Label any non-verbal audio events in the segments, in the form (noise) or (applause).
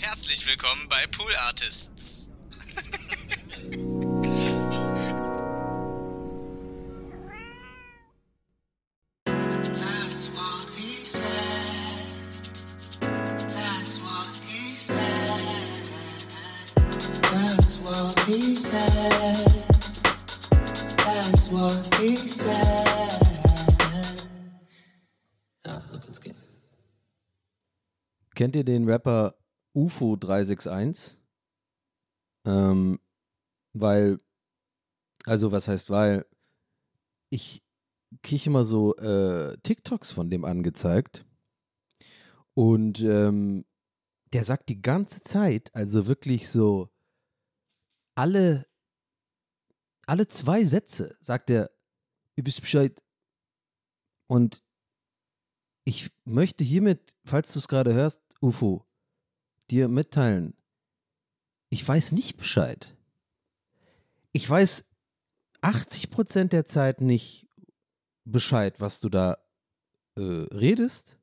Herzlich willkommen bei Pool Artists. Kennt ihr den Rapper UFO 361? Ähm, weil, also was heißt weil, ich kriege immer so äh, TikToks von dem angezeigt und ähm, der sagt die ganze Zeit, also wirklich so alle, alle zwei Sätze sagt er, ihr wisst Bescheid und ich möchte hiermit, falls du es gerade hörst, UFO, dir mitteilen, ich weiß nicht Bescheid. Ich weiß 80% der Zeit nicht Bescheid, was du da äh, redest.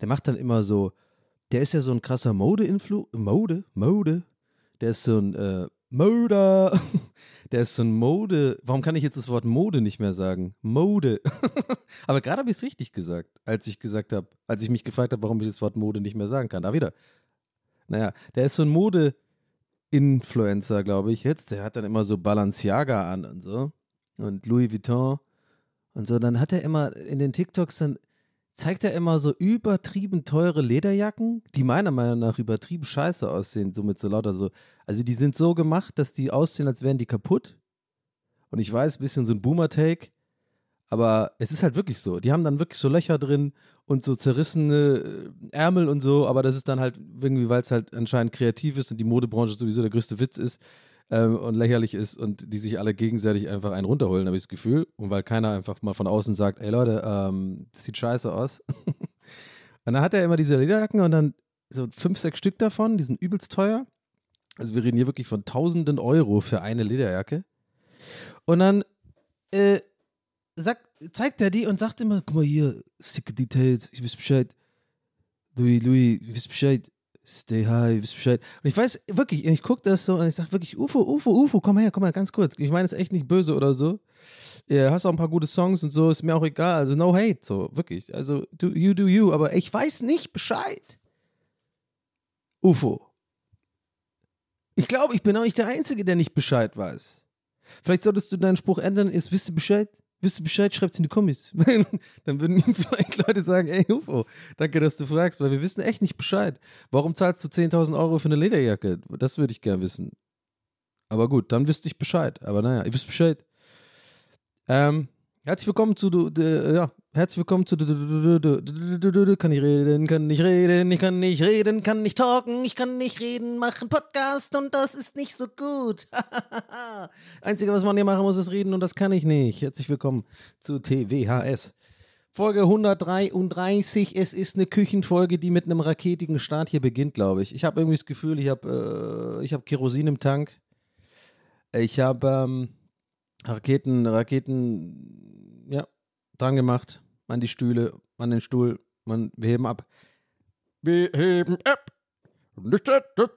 Der macht dann immer so, der ist ja so ein krasser Mode-Influ, Mode, Mode. Der ist so ein äh, Mode. (laughs) Der ist so ein Mode. Warum kann ich jetzt das Wort Mode nicht mehr sagen? Mode. (laughs) Aber gerade habe ich es richtig gesagt, als ich gesagt habe, als ich mich gefragt habe, warum ich das Wort Mode nicht mehr sagen kann. Da wieder. Naja, der ist so ein Mode-Influencer, glaube ich jetzt. Der hat dann immer so Balenciaga an und so. Und Louis Vuitton und so. Dann hat er immer in den TikToks, dann zeigt er immer so übertrieben teure Lederjacken, die meiner Meinung nach übertrieben scheiße aussehen, so mit so lauter so. Also die sind so gemacht, dass die aussehen, als wären die kaputt. Und ich weiß, bisschen so ein Boomer-Take, aber es ist halt wirklich so. Die haben dann wirklich so Löcher drin und so zerrissene äh, Ärmel und so, aber das ist dann halt irgendwie, weil es halt anscheinend kreativ ist und die Modebranche sowieso der größte Witz ist ähm, und lächerlich ist und die sich alle gegenseitig einfach einen runterholen, habe ich das Gefühl. Und weil keiner einfach mal von außen sagt, ey Leute, ähm, das sieht scheiße aus. (laughs) und dann hat er immer diese Lederjacken und dann so fünf, sechs Stück davon, die sind übelst teuer. Also wir reden hier wirklich von tausenden Euro für eine Lederjacke. Und dann äh, sagt, zeigt er die und sagt immer, guck mal hier, sicke Details, ich weiß Bescheid. Louis, Louis, ich weiß Bescheid. Stay high, ich weiß Bescheid. Und ich weiß wirklich, ich gucke das so und ich sage wirklich, UFO, UFO, UFO, komm her, komm mal ganz kurz. Ich meine es echt nicht böse oder so. Ja, hast auch ein paar gute Songs und so, ist mir auch egal. Also no hate, so, wirklich. Also do, you do you, aber ich weiß nicht Bescheid. UFO. Ich glaube, ich bin auch nicht der Einzige, der nicht Bescheid weiß. Vielleicht solltest du deinen Spruch ändern, ist, wisst ihr Bescheid? Wisst ihr Bescheid, schreibt es in die Kommis. (laughs) Dann würden ihm (laughs) vielleicht Leute sagen, ey UFO, danke, dass du fragst, weil wir wissen echt nicht Bescheid. Warum zahlst du 10.000 Euro für eine Lederjacke? Das würde ich gern wissen. Aber gut, dann wüsste ich Bescheid. Aber naja, ihr wisst Bescheid. Ähm, herzlich willkommen zu, du, du, ja, Herzlich willkommen zu Kann ich reden, kann nicht reden, ich kann nicht reden, kann nicht talken, ich kann nicht reden, machen Podcast und das ist nicht so gut. (laughs) Einzige, was man hier machen muss, ist reden und das kann ich nicht. Herzlich willkommen zu TWHS. Folge 133. Es ist eine Küchenfolge, die mit einem raketigen Start hier beginnt, glaube ich. Ich habe irgendwie das Gefühl, ich habe äh, hab Kerosin im Tank. Ich habe ähm, Raketen, Raketen dran gemacht. An die Stühle, an den Stuhl. Man, wir heben ab. Wir heben ab. Nicht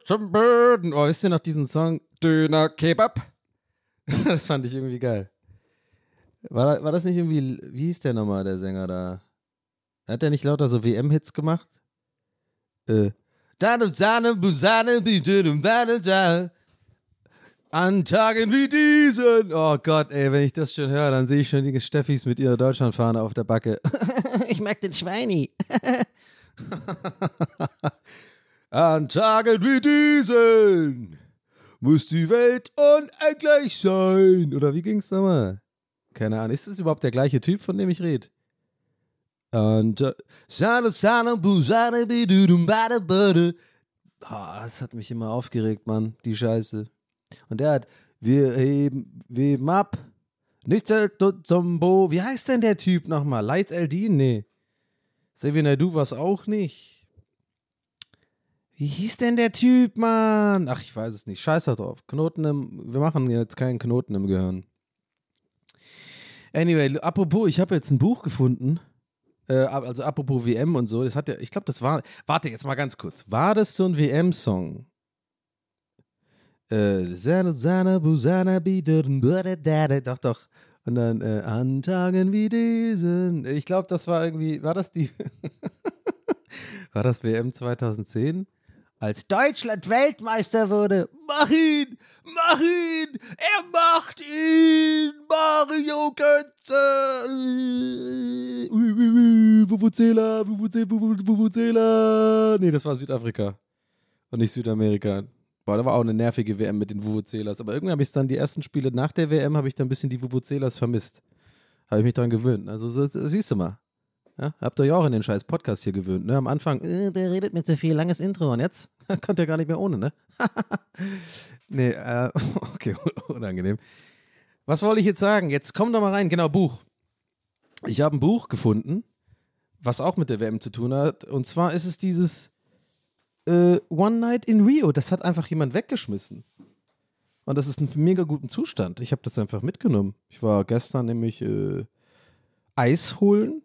zum Boden. Oh, wisst ihr noch diesen Song? Döner Kebab. (laughs) das fand ich irgendwie geil. War, war das nicht irgendwie, wie hieß der nochmal, der Sänger da? Hat er nicht lauter so WM-Hits gemacht? Äh. An Tagen wie diesen. Oh Gott, ey, wenn ich das schon höre, dann sehe ich schon die Steffis mit ihrer Deutschlandfahne auf der Backe. (laughs) ich mag den Schweini. (laughs) An Tagen wie diesen muss die Welt unendlich sein. Oder wie ging's nochmal? Keine Ahnung. Ist das überhaupt der gleiche Typ, von dem ich rede? Und äh. Ah, das hat mich immer aufgeregt, Mann, die Scheiße. Und der hat, wir heben, wir heben ab. Nicht zum Bo. Wie heißt denn der Typ nochmal? Light LD? Nee. Xavier du was auch nicht. Wie hieß denn der Typ, Mann? Ach, ich weiß es nicht. Scheiß da drauf. Knoten im. Wir machen jetzt keinen Knoten im Gehirn. Anyway, apropos, ich habe jetzt ein Buch gefunden. Äh, also apropos WM und so. Das hat ja, ich glaube, das war. Warte jetzt mal ganz kurz. War das so ein WM-Song? Doch, doch. Und dann äh, an Tagen wie diesen. Ich glaube, das war irgendwie. War das die. (laughs) war das WM 2010? als Deutschland Weltmeister wurde. Mach ihn! Mach ihn! Er macht ihn! Mario Götze! Vuvuzela, Vuvuzela. Nee, das war Südafrika. Und nicht Südamerika. Boah, da war auch eine nervige WM mit den Vuvuzelas. Aber irgendwie habe ich dann die ersten Spiele nach der WM, habe ich dann ein bisschen die Vuvuzelas vermisst. Habe ich mich daran gewöhnt. Also, so, siehst du mal. Ja, habt ihr euch auch in den scheiß Podcast hier gewöhnt, ne? Am Anfang, äh, der redet mir zu viel, langes Intro. Und jetzt (laughs) könnt ihr gar nicht mehr ohne, ne? (laughs) nee, äh, (laughs) okay, unangenehm. Was wollte ich jetzt sagen? Jetzt komm doch mal rein. Genau, Buch. Ich habe ein Buch gefunden, was auch mit der WM zu tun hat. Und zwar ist es dieses äh, One Night in Rio. Das hat einfach jemand weggeschmissen. Und das ist in mega guten Zustand. Ich habe das einfach mitgenommen. Ich war gestern nämlich äh, Eis holen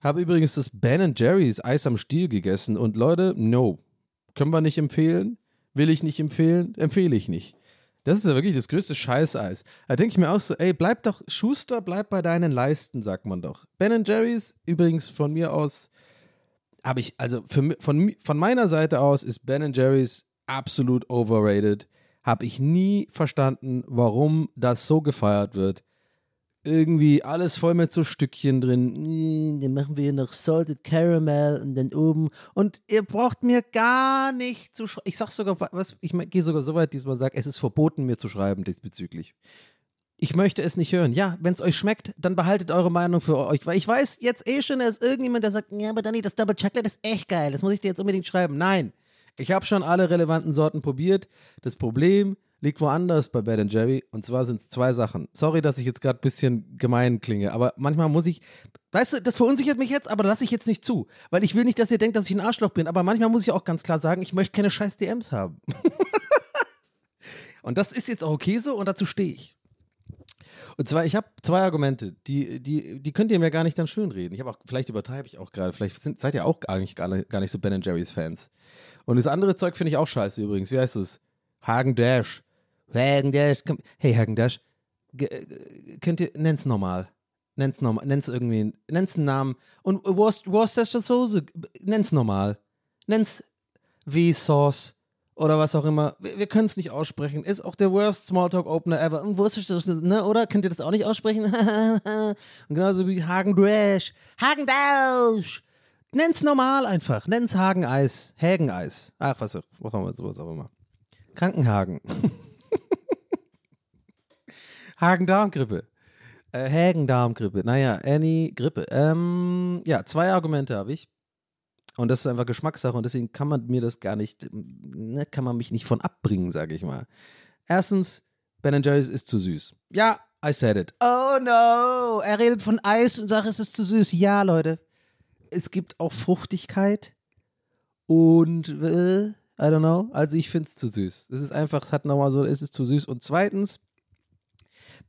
habe übrigens das Ben Jerry's Eis am Stiel gegessen und Leute, no. Können wir nicht empfehlen? Will ich nicht empfehlen? Empfehle ich nicht. Das ist ja wirklich das größte Scheißeis. Da denke ich mir auch so, ey, bleib doch, Schuster, bleib bei deinen Leisten, sagt man doch. Ben Jerry's, übrigens von mir aus, habe ich, also für, von, von meiner Seite aus ist Ben Jerry's absolut overrated. Habe ich nie verstanden, warum das so gefeiert wird irgendwie alles voll mit so Stückchen drin. Hm, dann machen wir hier noch Salted Caramel und dann oben. Und ihr braucht mir gar nicht zu schreiben. Ich sag sogar, was, ich gehe sogar so weit, diesmal sage, es ist verboten, mir zu schreiben diesbezüglich. Ich möchte es nicht hören. Ja, wenn es euch schmeckt, dann behaltet eure Meinung für euch. Weil ich weiß jetzt eh schon, da ist irgendjemand, der sagt, ja, aber Danny, das Double Chocolate ist echt geil. Das muss ich dir jetzt unbedingt schreiben. Nein, ich habe schon alle relevanten Sorten probiert. Das Problem liegt woanders bei Ben Jerry. Und zwar sind es zwei Sachen. Sorry, dass ich jetzt gerade ein bisschen gemein klinge, aber manchmal muss ich. Weißt du, das verunsichert mich jetzt, aber lasse ich jetzt nicht zu. Weil ich will nicht, dass ihr denkt, dass ich ein Arschloch bin. Aber manchmal muss ich auch ganz klar sagen, ich möchte keine scheiß DMs haben. (laughs) und das ist jetzt auch okay so und dazu stehe ich. Und zwar, ich habe zwei Argumente, die, die, die könnt ihr mir gar nicht dann schönreden. Ich habe auch, vielleicht übertreibe ich auch gerade, vielleicht sind, seid ihr auch nicht, gar nicht, gar nicht so Ben Jerry's Fans. Und das andere Zeug finde ich auch scheiße übrigens. Wie heißt es? Hagen Dash. Hagendash, komm. Hey Hagendash, könnt ihr, nenn's normal. Nenn's normal, nenn's irgendwie, nenn's einen Namen. Und Worcestershire nenn's normal. Nenn's V-Sauce oder was auch immer. Wir, wir können es nicht aussprechen. Ist auch der worst Smalltalk Opener ever. Und Worcestershire, ne, oder? Könnt ihr das auch nicht aussprechen? (laughs) Und genauso wie Hagendash. Hagendash! Nenn's normal einfach. Nenn's Hageneis. Ach, was auch, was auch immer, sowas auch immer. Krankenhagen. (laughs) Hagen-Darm-Grippe. Äh, Hagen-Darm-Grippe. Naja, Annie, Grippe. Ähm, ja, zwei Argumente habe ich. Und das ist einfach Geschmackssache und deswegen kann man mir das gar nicht, ne, kann man mich nicht von abbringen, sage ich mal. Erstens, Ben Jerry's ist zu süß. Ja, I said it. Oh no, er redet von Eis und sagt, es ist zu süß. Ja, Leute, es gibt auch Fruchtigkeit und äh, I don't know. Also ich finde es zu süß. Es ist einfach, es hat nochmal so, es ist zu süß. Und zweitens,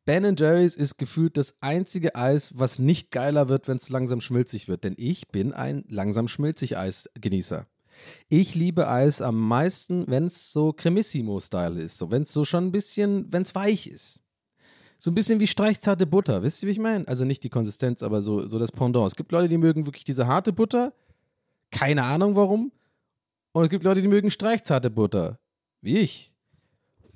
Ben Jerry's ist gefühlt das einzige Eis, was nicht geiler wird, wenn es langsam schmilzig wird. Denn ich bin ein langsam schmilzig Eis-Genießer. Ich liebe Eis am meisten, wenn es so Cremissimo-Style ist. So, wenn es so schon ein bisschen, wenn es weich ist. So ein bisschen wie streichzarte Butter. Wisst ihr, wie ich meine? Also nicht die Konsistenz, aber so, so das Pendant. Es gibt Leute, die mögen wirklich diese harte Butter. Keine Ahnung warum. Und es gibt Leute, die mögen streichzarte Butter. Wie ich.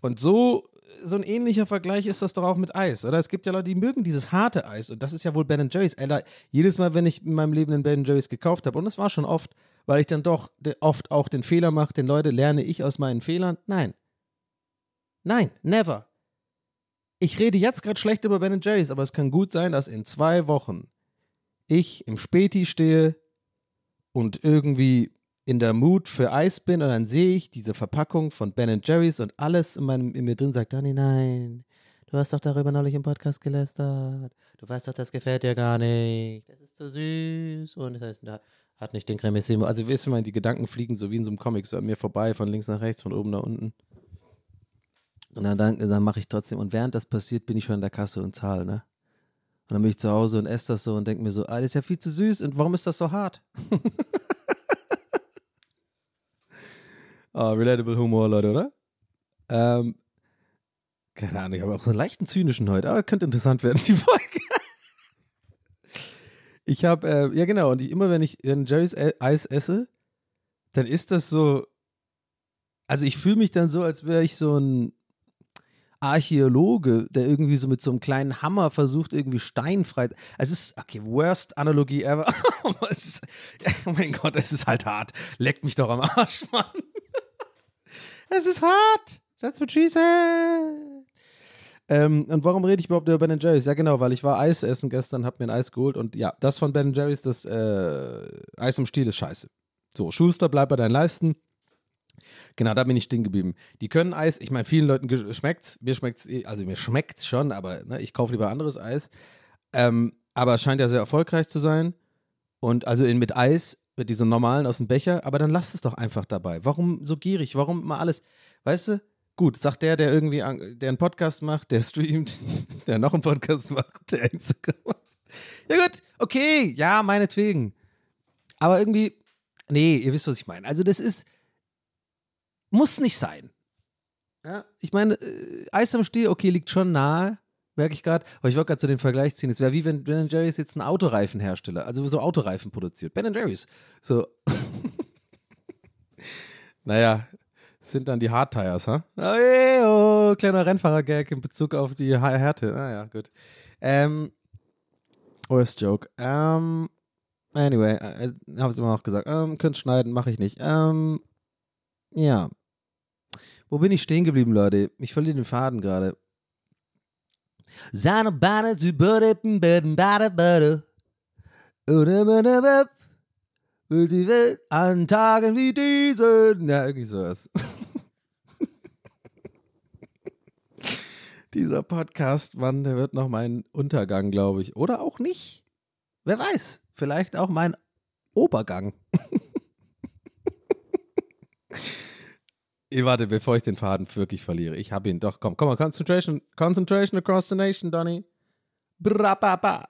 Und so, so ein ähnlicher Vergleich ist das doch auch mit Eis, oder? Es gibt ja Leute, die mögen dieses harte Eis. Und das ist ja wohl Ben Jerry's. Alter, jedes Mal, wenn ich in meinem Leben einen Ben Jerry's gekauft habe, und das war schon oft, weil ich dann doch oft auch den Fehler mache, den Leute, lerne ich aus meinen Fehlern? Nein. Nein, never. Ich rede jetzt gerade schlecht über Ben Jerry's, aber es kann gut sein, dass in zwei Wochen ich im Späti stehe und irgendwie in der Mood für Eis bin und dann sehe ich diese Verpackung von Ben Jerry's und alles in, meinem, in mir drin sagt, Dani, nein, du hast doch darüber neulich im Podcast gelästert. Du weißt doch, das gefällt dir gar nicht. Das ist so süß und das heißt, da hat nicht den Cremissimo. Also, weißt du, mal, die Gedanken fliegen so wie in so einem Comic, so an mir vorbei, von links nach rechts, von oben nach unten. Und dann, dann, dann mache ich trotzdem, und während das passiert, bin ich schon in der Kasse und zahle, ne? Und dann bin ich zu Hause und esse das so und denke mir so, ah, das ist ja viel zu süß und warum ist das so hart? (laughs) Ah, relatable Humor, Leute, oder? Ähm, keine Ahnung, ich habe auch so einen leichten zynischen heute, aber könnte interessant werden, (laughs) die Folge. Ich habe, äh, ja genau, und ich, immer wenn ich wenn Jerry's E- Eis esse, dann ist das so, also ich fühle mich dann so, als wäre ich so ein Archäologe, der irgendwie so mit so einem kleinen Hammer versucht, irgendwie Stein frei. Also es ist, okay, worst Analogie ever. (laughs) Ist, oh mein Gott, es ist halt hart. Leckt mich doch am Arsch, (laughs) Mann. Es ist hart. That's what she said. Ähm, und warum rede ich überhaupt über Ben Jerry's? Ja, genau, weil ich war Eis essen gestern, hab mir ein Eis geholt und ja, das von Ben Jerry's, das äh, Eis im Stiel ist scheiße. So, Schuster, bleib bei deinen Leisten. Genau, da bin ich stehen geblieben. Die können Eis, ich meine, vielen Leuten schmeckt's, mir schmeckt's, also mir schmeckt's schon, aber ne, ich kaufe lieber anderes Eis. Ähm, aber scheint ja sehr erfolgreich zu sein. Und also in, mit Eis, mit diesen normalen aus dem Becher, aber dann lasst es doch einfach dabei. Warum so gierig? Warum mal alles? Weißt du? Gut, sagt der, der irgendwie, der einen Podcast macht, der streamt, (laughs) der noch einen Podcast macht, der Instagram macht. Ja gut, okay, ja, meinetwegen. Aber irgendwie, nee, ihr wisst, was ich meine. Also das ist, muss nicht sein. Ja, ich meine, äh, Eis am Stiel, okay, liegt schon nahe, merke ich gerade. Aber ich wollte gerade zu dem Vergleich ziehen. Es wäre wie wenn Ben Jerry's jetzt einen Autoreifenhersteller, also so Autoreifen produziert. Ben Jerry's. So. (laughs) naja, sind dann die Hardtires, ha? Oh, ey, oh, kleiner Rennfahrer-Gag in Bezug auf die Härte. Naja, gut. Ähm, worst Joke. Ähm, anyway, äh, habe es immer noch gesagt. Ähm, könnt schneiden, mache ich nicht. Ähm, ja. Wo bin ich stehen geblieben, Leute? Ich verliere den Faden gerade. Seine Beine zu Böden, Böden, Bade, Bade. Ohne meine Web. Will die Welt an Tagen wie diesen. Ja, irgendwie sowas. (laughs) Dieser Podcast, Mann, der wird noch mein Untergang, glaube ich. Oder auch nicht. Wer weiß. Vielleicht auch mein Obergang. (laughs) Eh, warte, bevor ich den Faden wirklich verliere. Ich habe ihn doch. Komm, komm mal. Concentration, Concentration across the nation, Donny. Brababa.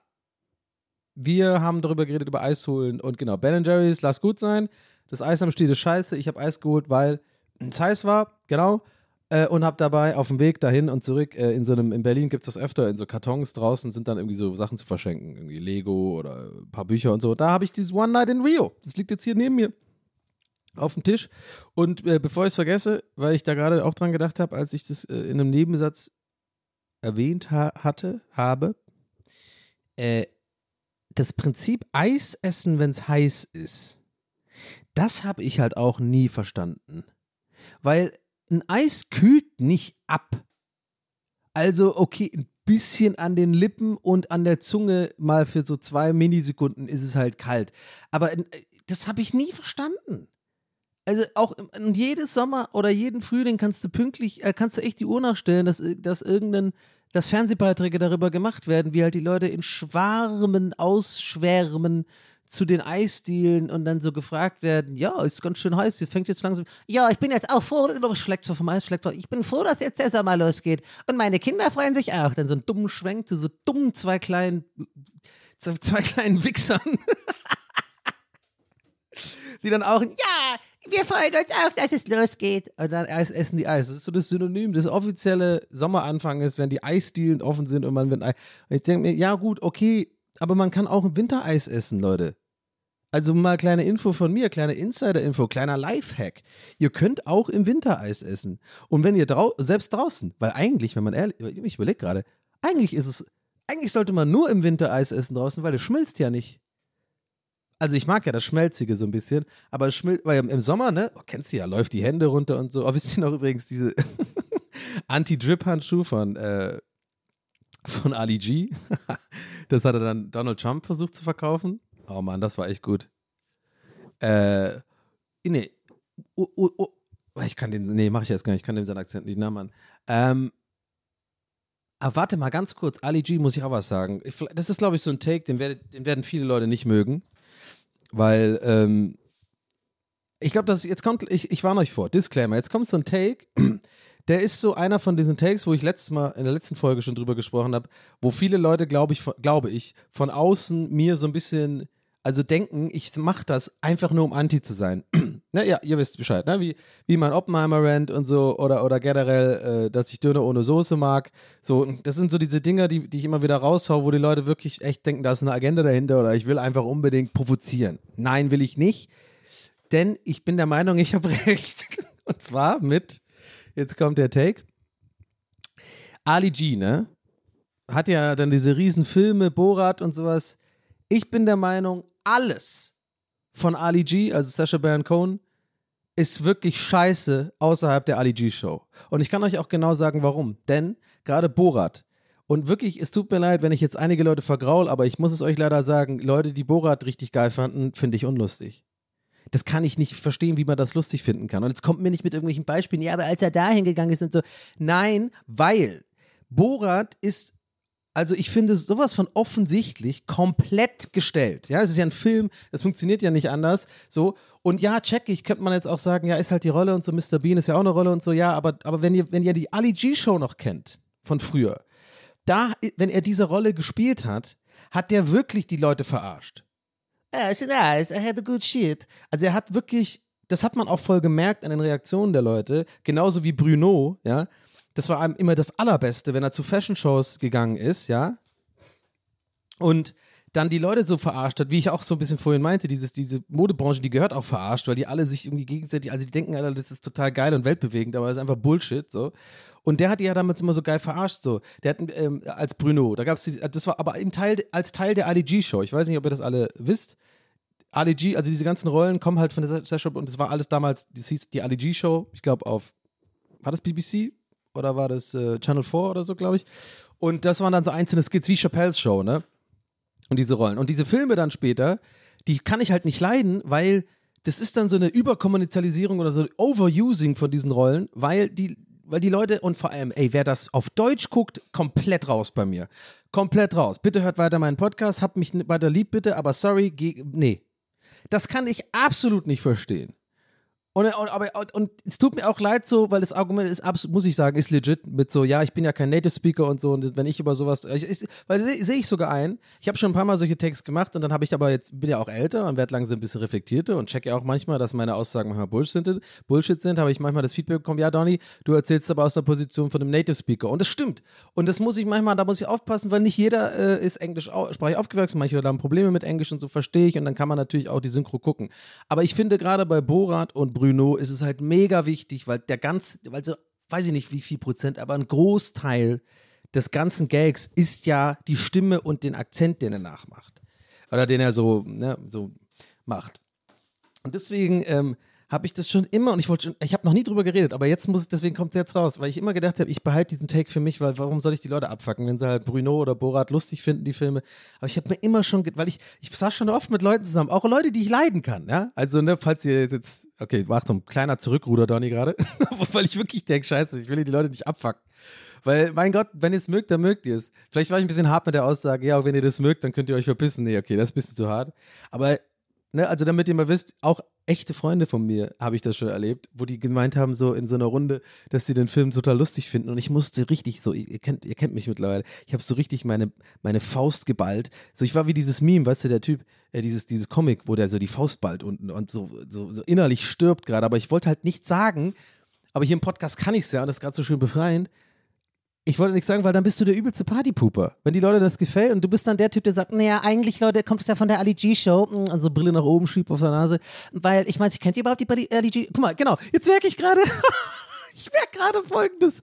Wir haben darüber geredet, über Eis holen. Und genau, Ben Jerry's, lass gut sein. Das Eis am Stiel ist scheiße. Ich habe Eis geholt, weil es heiß war. Genau. Äh, und habe dabei auf dem Weg dahin und zurück äh, in so einem, in Berlin gibt es das öfter, in so Kartons draußen sind dann irgendwie so Sachen zu verschenken. Irgendwie Lego oder ein paar Bücher und so. Da habe ich dieses One Night in Rio. Das liegt jetzt hier neben mir auf dem Tisch. Und äh, bevor ich es vergesse, weil ich da gerade auch dran gedacht habe, als ich das äh, in einem Nebensatz erwähnt ha hatte, habe, äh, das Prinzip Eis essen, wenn es heiß ist, das habe ich halt auch nie verstanden. Weil ein Eis kühlt nicht ab. Also, okay, ein bisschen an den Lippen und an der Zunge mal für so zwei Minisekunden ist es halt kalt. Aber äh, das habe ich nie verstanden. Also auch jedes Sommer oder jeden Frühling kannst du pünktlich, äh, kannst du echt die Uhr nachstellen, dass, dass irgendein, dass Fernsehbeiträge darüber gemacht werden, wie halt die Leute in Schwarmen ausschwärmen zu den Eisdielen und dann so gefragt werden, ja, ist ganz schön heiß, jetzt fängt jetzt langsam, ja, ich bin jetzt auch froh, schlägt so vom Eis, schlägt ich bin froh, dass jetzt der Sommer losgeht und meine Kinder freuen sich auch. Dann so einen dummen Schwenk zu so dummen zwei kleinen, zwei, zwei kleinen Wichsern. (laughs) die dann auch, ja, wir freuen uns auch, dass es losgeht. Und dann essen die Eis. Das ist so das Synonym. Das offizielle Sommeranfang ist, wenn die Eisdielen offen sind und man wird Eis. Und ich denke mir, ja gut, okay, aber man kann auch im Winter Eis essen, Leute. Also mal kleine Info von mir, kleine Insider-Info, kleiner Lifehack. Ihr könnt auch im Winter Eis essen. Und wenn ihr drau selbst draußen, weil eigentlich, wenn man ehrlich, ich überlege gerade, eigentlich ist es, eigentlich sollte man nur im Winter Eis essen draußen, weil es schmilzt ja nicht. Also ich mag ja das Schmelzige so ein bisschen, aber es schmilzt, weil im Sommer, ne, oh, kennst du ja, läuft die Hände runter und so. Oh, wisst ihr noch übrigens diese (laughs) Anti-Drip-Handschuh von, äh, von Ali G? (laughs) das hatte dann Donald Trump versucht zu verkaufen. Oh Mann, das war echt gut. Äh, nee, oh, oh, oh. ich kann den, nee, mach ich jetzt gar nicht, ich kann dem seinen Akzent nicht nachmachen. Ähm, aber warte mal ganz kurz, Ali G muss ich auch was sagen. Ich, das ist, glaube ich, so ein Take, den, werd, den werden viele Leute nicht mögen. Weil, ähm, ich glaube, dass jetzt kommt, ich, ich warne euch vor, Disclaimer, jetzt kommt so ein Take, (clears throat) der ist so einer von diesen Takes, wo ich letztes Mal in der letzten Folge schon drüber gesprochen habe, wo viele Leute, glaube ich, glaube ich, von außen mir so ein bisschen, also denken, ich mache das einfach nur, um Anti zu sein. (clears throat) ne, ja, ihr wisst Bescheid, ne? Wie, wie mein Oppenheimer Rant und so oder, oder generell, äh, dass ich Döner ohne Soße mag. So, das sind so diese Dinger, die, die ich immer wieder raushau, wo die Leute wirklich echt denken, da ist eine Agenda dahinter oder ich will einfach unbedingt provozieren. Nein, will ich nicht. Denn ich bin der Meinung, ich habe (laughs) recht. Und zwar mit, jetzt kommt der Take. Ali G, ne? Hat ja dann diese riesen Filme, Borat und sowas. Ich bin der Meinung, alles von Ali G, also Sasha Baron Cohen, ist wirklich scheiße außerhalb der Ali G Show. Und ich kann euch auch genau sagen, warum. Denn gerade Borat, und wirklich, es tut mir leid, wenn ich jetzt einige Leute vergraul, aber ich muss es euch leider sagen, Leute, die Borat richtig geil fanden, finde ich unlustig. Das kann ich nicht verstehen, wie man das lustig finden kann. Und jetzt kommt mir nicht mit irgendwelchen Beispielen, ja, aber als er da hingegangen ist und so. Nein, weil Borat ist also ich finde sowas von offensichtlich komplett gestellt. Ja, es ist ja ein Film, das funktioniert ja nicht anders. So und ja, check ich, könnte man jetzt auch sagen, ja, ist halt die Rolle und so. Mr. Bean ist ja auch eine Rolle und so. Ja, aber aber wenn ihr wenn ihr die Ali G Show noch kennt von früher, da wenn er diese Rolle gespielt hat, hat der wirklich die Leute verarscht. Ah, it's nice, I had a good shit. Also er hat wirklich, das hat man auch voll gemerkt an den Reaktionen der Leute, genauso wie Bruno, ja das war immer das Allerbeste, wenn er zu Fashion-Shows gegangen ist, ja. Und dann die Leute so verarscht hat, wie ich auch so ein bisschen vorhin meinte, dieses, diese Modebranche, die gehört auch verarscht, weil die alle sich irgendwie gegenseitig, also die denken alle, das ist total geil und weltbewegend, aber das ist einfach Bullshit, so. Und der hat die ja damals immer so geil verarscht, so. Der hat, ähm, als Bruno, da gab es, das war aber im Teil, als Teil der Ali G-Show, ich weiß nicht, ob ihr das alle wisst, Ali G, also diese ganzen Rollen kommen halt von der Session und das war alles damals, das hieß die Ali G-Show, ich glaube auf, war das BBC? Oder war das äh, Channel 4 oder so, glaube ich. Und das waren dann so einzelne Skits wie Chappelle's Show, ne? Und diese Rollen. Und diese Filme dann später, die kann ich halt nicht leiden, weil das ist dann so eine Überkommerzialisierung oder so ein Overusing von diesen Rollen, weil die, weil die Leute und vor allem, ey, wer das auf Deutsch guckt, komplett raus bei mir. Komplett raus. Bitte hört weiter meinen Podcast, habt mich weiter lieb, bitte, aber sorry, nee. Das kann ich absolut nicht verstehen. Und, und, aber, und, und, es tut mir auch leid so, weil das Argument ist muss ich sagen, ist legit mit so, ja, ich bin ja kein Native Speaker und so und wenn ich über sowas, ich, ist, weil sehe seh ich sogar ein, ich habe schon ein paar Mal solche Texte gemacht und dann habe ich aber jetzt, bin ja auch älter und werde langsam ein bisschen reflektierter und checke auch manchmal, dass meine Aussagen manchmal Bullshit sind, Bullshit sind, habe ich manchmal das Feedback bekommen, ja Donny, du erzählst aber aus der Position von einem Native Speaker. Und das stimmt. Und das muss ich manchmal, da muss ich aufpassen, weil nicht jeder äh, ist Englisch sprachlich aufgewachsen, manche haben Probleme mit Englisch und so verstehe ich und dann kann man natürlich auch die Synchro gucken, aber ich finde gerade bei Borat und Bruno ist es halt mega wichtig, weil der ganz, weil so, weiß ich nicht wie viel Prozent, aber ein Großteil des ganzen Gags ist ja die Stimme und den Akzent, den er nachmacht. Oder den er so, ne, so macht. Und deswegen ähm, habe ich das schon immer und ich wollte ich habe noch nie drüber geredet, aber jetzt muss es, deswegen kommt es jetzt raus, weil ich immer gedacht habe, ich behalte diesen Take für mich, weil warum soll ich die Leute abfacken, wenn sie halt Bruno oder Borat lustig finden, die Filme. Aber ich habe mir immer schon, weil ich, ich saß schon oft mit Leuten zusammen, auch Leute, die ich leiden kann, ja. Also, ne, falls ihr jetzt, okay, Achtung, kleiner Zurückruder, Donny gerade, (laughs) weil ich wirklich denke, scheiße, ich will die Leute nicht abfacken. Weil, mein Gott, wenn ihr es mögt, dann mögt ihr es. Vielleicht war ich ein bisschen hart mit der Aussage, ja, wenn ihr das mögt, dann könnt ihr euch verpissen. Nee, okay, das ist ein bisschen zu hart. Aber, ne, also damit ihr mal wisst, auch echte Freunde von mir, habe ich das schon erlebt, wo die gemeint haben, so in so einer Runde, dass sie den Film total lustig finden. Und ich musste richtig so, ihr kennt, ihr kennt mich mittlerweile, ich habe so richtig meine, meine Faust geballt. So, ich war wie dieses Meme, weißt du, der Typ, äh, dieses, dieses Comic, wo der so die Faust ballt unten und so, so, so innerlich stirbt gerade. Aber ich wollte halt nichts sagen. Aber hier im Podcast kann ich es ja und das ist gerade so schön befreiend. Ich wollte nichts sagen, weil dann bist du der übelste Partypooper. Wenn die Leute das gefällt und du bist dann der Typ, der sagt, naja, eigentlich, Leute, kommt es ja von der Ali G-Show, mm, also Brille nach oben schiebt auf der Nase, weil, ich meine, ich kennt ihr überhaupt die Ali G? Guck mal, genau, jetzt merke ich gerade, (laughs) ich merke gerade folgendes.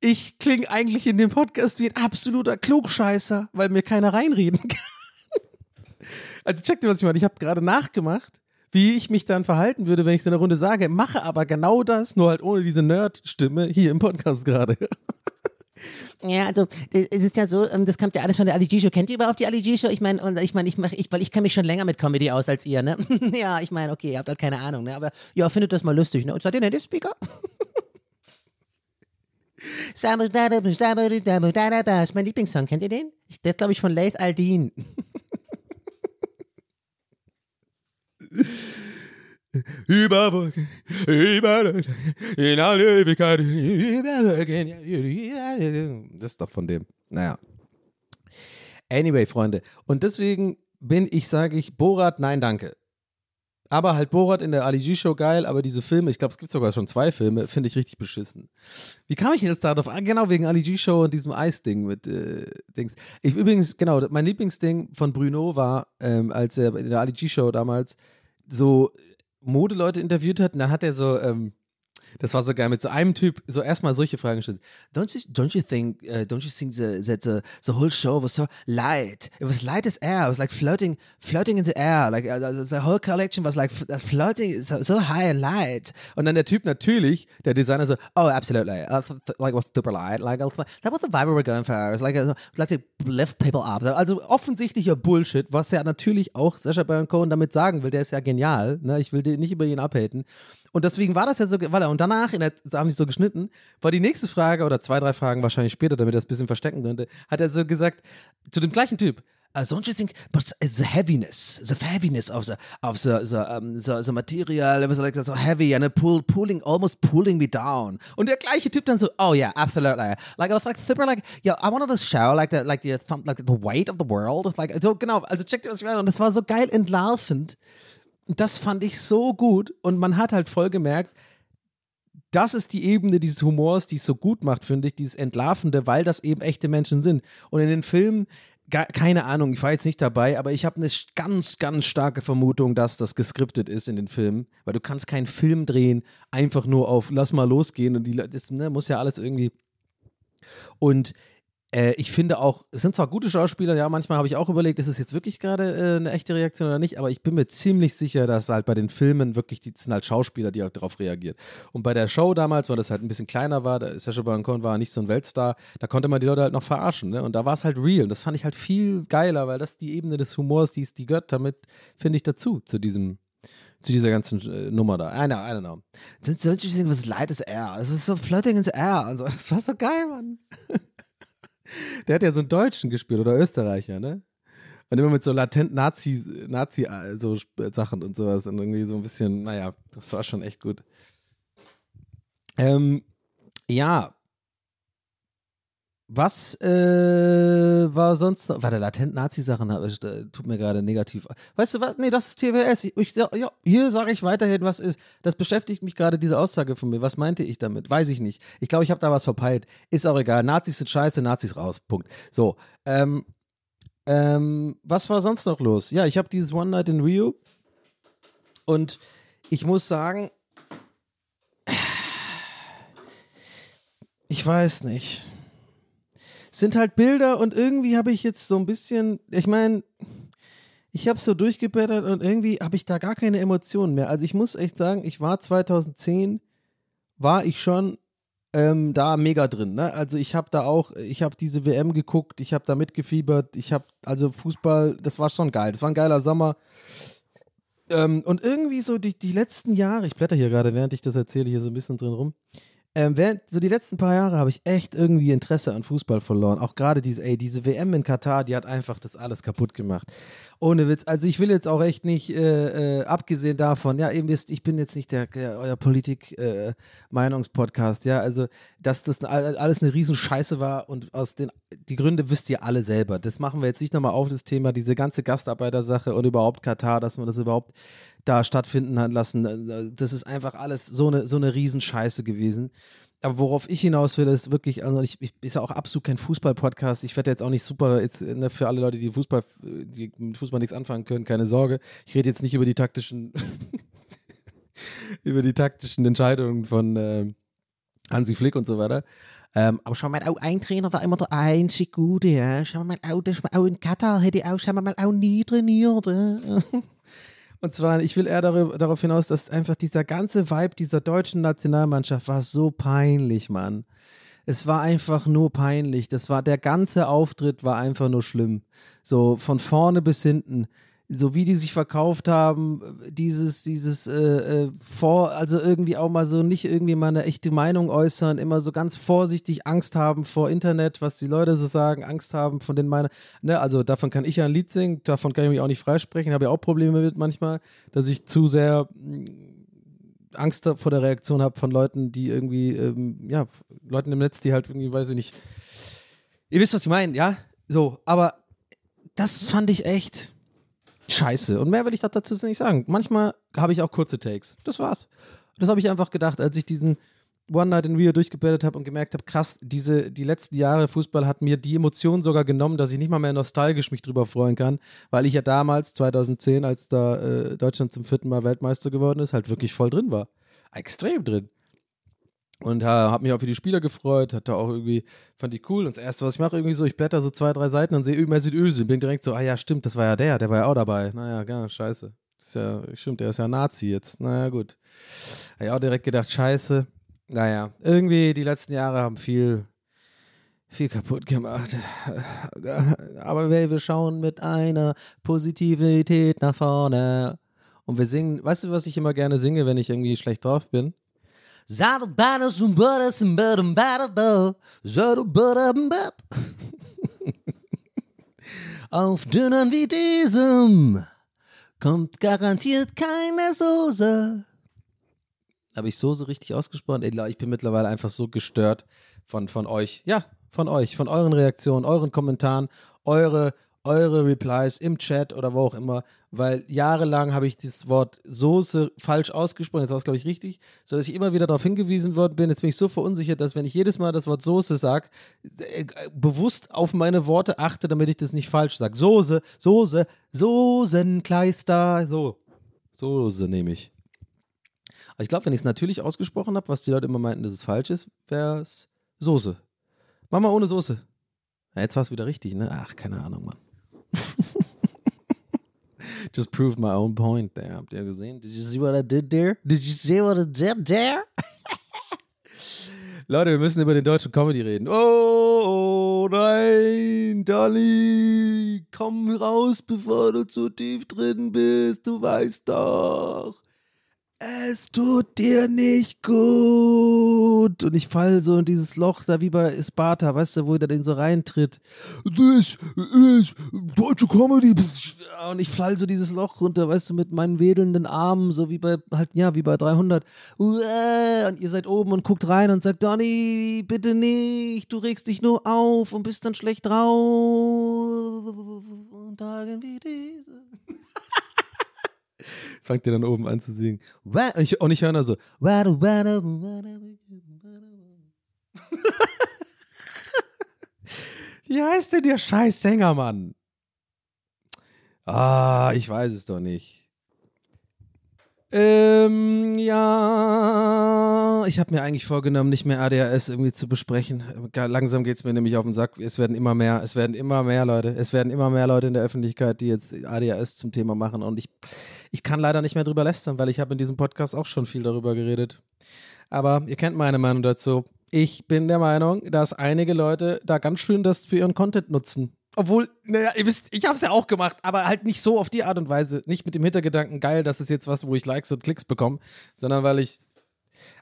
Ich klinge eigentlich in dem Podcast wie ein absoluter Klugscheißer, weil mir keiner reinreden (laughs) kann. Also check dir, was ich meine. Ich habe gerade nachgemacht, wie ich mich dann verhalten würde, wenn ich in der Runde sage, mache aber genau das, nur halt ohne diese Nerd-Stimme hier im Podcast gerade. (laughs) Ja, also es ist ja so, ähm, das kommt ja alles von der Ali G-Show. Kennt ihr überhaupt die Ali G-Show? Ich meine, ich meine, ich mache, ich, weil ich kenne mich schon länger mit Comedy aus als ihr, ne? (laughs) ja, ich meine, okay, ihr habt halt keine Ahnung, ne? Aber ja, findet das mal lustig, ne? Und seid ihr Native Speaker? (laughs) Ist mein Lieblingssong, kennt ihr den? Der ist, glaube ich, von Laith Aldin. (laughs) Über Wolken, über in alle Ewigkeit. Das ist doch von dem. Naja. Anyway, Freunde. Und deswegen bin ich, sage ich, Borat, nein, danke. Aber halt Borat in der Ali G-Show geil, aber diese Filme, ich glaube, es gibt sogar schon zwei Filme, finde ich richtig beschissen. Wie kam ich jetzt darauf an? Genau, wegen Ali G-Show und diesem Eisding mit äh, Dings. Ich übrigens, genau, mein Lieblingsding von Bruno war, ähm, als er in der Ali G-Show damals so Modeleute interviewt hat, und dann hat er so, ähm, das war so geil, mit so einem Typ so erstmal solche Fragen gestellt. Don't you, don't you think, uh, don't you think the, that the, the whole show was so light? It was light as air. It was like floating, floating in the air. Like uh, the, whole collection was like floating so, so high and light. Und dann der Typ natürlich, der Designer so, oh, absolutely. Uh, like it was super light. Like uh, that was the vibe we were going for. It was like, uh, like to lift people up. Also offensichtlicher Bullshit, was ja natürlich auch Sacha Baron Cohen damit sagen will. Der ist ja genial. Ne? Ich will den nicht über ihn abhaten. Und deswegen war das ja so, warte, und danach, in der, haben die so geschnitten, war die nächste Frage, oder zwei, drei Fragen wahrscheinlich später, damit er das ein bisschen verstecken könnte, hat er so gesagt, zu dem gleichen Typ, uh, don't you think, but the heaviness, the heaviness of the, of the, the, um, the, the material, it was like so heavy and it pull, pulling, almost pulling me down. Und der gleiche Typ dann so, oh yeah, absolutely. Like, I was like super, like, yeah, I wanted to show, like, the, like, the, like, the weight of the world. Like, so, genau, also check dir was ich meine. Und das war so geil entlarvend. Das fand ich so gut und man hat halt voll gemerkt, das ist die Ebene dieses Humors, die es so gut macht, finde ich, dieses Entlarvende, weil das eben echte Menschen sind. Und in den Filmen, keine Ahnung, ich war jetzt nicht dabei, aber ich habe eine ganz, ganz starke Vermutung, dass das geskriptet ist in den Filmen, weil du kannst keinen Film drehen, einfach nur auf lass mal losgehen und die, das ne, muss ja alles irgendwie. Und äh, ich finde auch, es sind zwar gute Schauspieler, ja, manchmal habe ich auch überlegt, ist es jetzt wirklich gerade äh, eine echte Reaktion oder nicht, aber ich bin mir ziemlich sicher, dass halt bei den Filmen wirklich, die sind halt Schauspieler, die auch darauf reagieren. Und bei der Show damals, weil das halt ein bisschen kleiner war, da Sacha Baron Cohen war nicht so ein Weltstar, da konnte man die Leute halt noch verarschen, ne? Und da war es halt real. Und das fand ich halt viel geiler, weil das die Ebene des Humors, die, ist- die gehört damit, finde ich, dazu, zu diesem zu dieser ganzen äh, Nummer da. I know, I don't know. Don't you think was light as air? Es ist so floating in the air. Also, (laughs) das war so geil, Mann. (laughs) Der hat ja so einen Deutschen gespielt oder Österreicher, ne? Und immer mit so latent Nazi, Nazi so Sp- Sachen und sowas und irgendwie so ein bisschen, naja, das war schon echt gut. Ähm, ja. Was äh, war sonst noch? Warte, latent Nazi-Sachen hab ich, äh, tut mir gerade negativ. Weißt du was? Nee, das ist TWS. Ich, ich, ja, hier sage ich weiterhin, was ist. Das beschäftigt mich gerade, diese Aussage von mir. Was meinte ich damit? Weiß ich nicht. Ich glaube, ich habe da was verpeilt. Ist auch egal. Nazis sind scheiße, Nazis raus. Punkt. So. Ähm, ähm, was war sonst noch los? Ja, ich habe dieses One Night in Rio und ich muss sagen, ich weiß nicht. Sind halt Bilder und irgendwie habe ich jetzt so ein bisschen, ich meine, ich habe so durchgeblättert und irgendwie habe ich da gar keine Emotionen mehr. Also ich muss echt sagen, ich war 2010, war ich schon ähm, da mega drin. Ne? Also ich habe da auch, ich habe diese WM geguckt, ich habe da mitgefiebert, ich habe, also Fußball, das war schon geil. Das war ein geiler Sommer. Ähm, und irgendwie so die, die letzten Jahre, ich blätter hier gerade, während ich das erzähle, hier so ein bisschen drin rum. Ähm, während so die letzten paar Jahre habe ich echt irgendwie Interesse an Fußball verloren. Auch gerade diese, ey, diese WM in Katar, die hat einfach das alles kaputt gemacht. Ohne Witz. Also ich will jetzt auch echt nicht, äh, äh, abgesehen davon, ja, ihr wisst, ich bin jetzt nicht der, der euer Politik-Meinungspodcast, ja, also dass das all- alles eine Riesenscheiße war und aus den, die Gründe wisst ihr alle selber. Das machen wir jetzt nicht nochmal auf, das Thema, diese ganze Gastarbeitersache und überhaupt Katar, dass man das überhaupt da stattfinden hat lassen. Das ist einfach alles so eine, so eine Riesenscheiße gewesen. Aber worauf ich hinaus will, ist wirklich, also ich, ich ist ja auch absolut kein Fußball-Podcast. Ich werde jetzt auch nicht super, jetzt, ne, für alle Leute, die Fußball, die mit Fußball nichts anfangen können, keine Sorge. Ich rede jetzt nicht über die taktischen, (laughs) über die taktischen Entscheidungen von äh, Hansi Flick und so weiter. Ähm, aber Schau mal, auch ein Trainer war immer der einzig Gute, ja. Schau mal, auch, das, auch in Katar hätte ich auch, schau mal, auch nie trainiert. Ja. (laughs) Und zwar, ich will eher darüber, darauf hinaus, dass einfach dieser ganze Vibe dieser deutschen Nationalmannschaft war so peinlich, Mann. Es war einfach nur peinlich. Das war, der ganze Auftritt war einfach nur schlimm. So von vorne bis hinten. So wie die sich verkauft haben, dieses, dieses äh, äh, vor, also irgendwie auch mal so nicht irgendwie mal eine echte Meinung äußern, immer so ganz vorsichtig Angst haben vor Internet, was die Leute so sagen, Angst haben von den Meinungen. Ne, also davon kann ich ja ein Lied singen, davon kann ich mich auch nicht freisprechen, habe ja auch Probleme mit manchmal, dass ich zu sehr mh, Angst vor der Reaktion habe von Leuten, die irgendwie, ähm, ja, Leuten im Netz, die halt irgendwie, weiß ich nicht. Ihr wisst, was ich meine, ja? So, aber das fand ich echt scheiße. Und mehr will ich doch dazu nicht sagen. Manchmal habe ich auch kurze Takes. Das war's. Das habe ich einfach gedacht, als ich diesen One Night in Rio durchgebetet habe und gemerkt habe, krass, diese, die letzten Jahre Fußball hat mir die Emotion sogar genommen, dass ich nicht mal mehr nostalgisch mich drüber freuen kann, weil ich ja damals, 2010, als da äh, Deutschland zum vierten Mal Weltmeister geworden ist, halt wirklich voll drin war. Extrem drin. Und äh, habe mich auch für die Spieler gefreut, hatte auch irgendwie, fand die cool. Und das Erste, was ich mache, irgendwie so, ich blätter so zwei, drei Seiten und sehe Mesut Özil. Bin direkt so, ah ja, stimmt, das war ja der, der war ja auch dabei. Naja, ja, scheiße. Ist ja, stimmt, der ist ja Nazi jetzt. Naja, gut. Habe ich auch direkt gedacht, scheiße. Naja, irgendwie die letzten Jahre haben viel, viel kaputt gemacht. (laughs) Aber wir, wir schauen mit einer Positivität nach vorne. Und wir singen, weißt du, was ich immer gerne singe, wenn ich irgendwie schlecht drauf bin? Auf Dünnern wie diesem kommt garantiert keine Soße. Habe ich Soße richtig ausgesprochen? Ich bin mittlerweile einfach so gestört von, von euch. Ja, von euch, von euren Reaktionen, euren Kommentaren, eure, eure Replies im Chat oder wo auch immer, weil jahrelang habe ich das Wort Soße falsch ausgesprochen, jetzt war es glaube ich richtig, sodass ich immer wieder darauf hingewiesen worden bin. Jetzt bin ich so verunsichert, dass wenn ich jedes Mal das Wort Soße sage, äh, bewusst auf meine Worte achte, damit ich das nicht falsch sage. Soße, Soße, Soßenkleister, so. Soße nehme ich. Aber ich glaube, wenn ich es natürlich ausgesprochen habe, was die Leute immer meinten, dass es falsch ist, wäre es Soße. Mach mal ohne Soße. Ja, jetzt war es wieder richtig, ne? Ach, keine Ahnung, Mann. (laughs) Just proved my own point there. Habt ihr gesehen? Did you see what I did there? Did you see what I did there? (laughs) Leute, wir müssen über den deutschen Comedy reden. Oh, oh nein, Dolly, komm raus, bevor du zu tief drin bist. Du weißt doch. Es tut dir nicht gut. Und ich fall so in dieses Loch da wie bei Sparta, weißt du, wo der den so reintritt. This is deutsche Comedy. Und ich fall so dieses Loch runter, weißt du, mit meinen wedelnden Armen, so wie bei, halt, ja, wie bei 300. Und ihr seid oben und guckt rein und sagt, Donny, bitte nicht, du regst dich nur auf und bist dann schlecht drauf. Und Tagen wie diese (laughs) fangt ihr dann oben an zu singen. Und ich, und ich höre da so. Wie heißt denn der scheiß Sänger, Mann? Ah, ich weiß es doch nicht. Ähm, ja, ich habe mir eigentlich vorgenommen, nicht mehr ADHS irgendwie zu besprechen. Langsam geht es mir nämlich auf den Sack. Es werden immer mehr, es werden immer mehr Leute, es werden immer mehr Leute in der Öffentlichkeit, die jetzt ADHS zum Thema machen. Und ich, ich kann leider nicht mehr drüber lästern, weil ich habe in diesem Podcast auch schon viel darüber geredet. Aber ihr kennt meine Meinung dazu. Ich bin der Meinung, dass einige Leute da ganz schön das für ihren Content nutzen. Obwohl, naja, ihr wisst, ich habe es ja auch gemacht, aber halt nicht so auf die Art und Weise. Nicht mit dem Hintergedanken, geil, das ist jetzt was, wo ich Likes und Klicks bekomme, sondern weil ich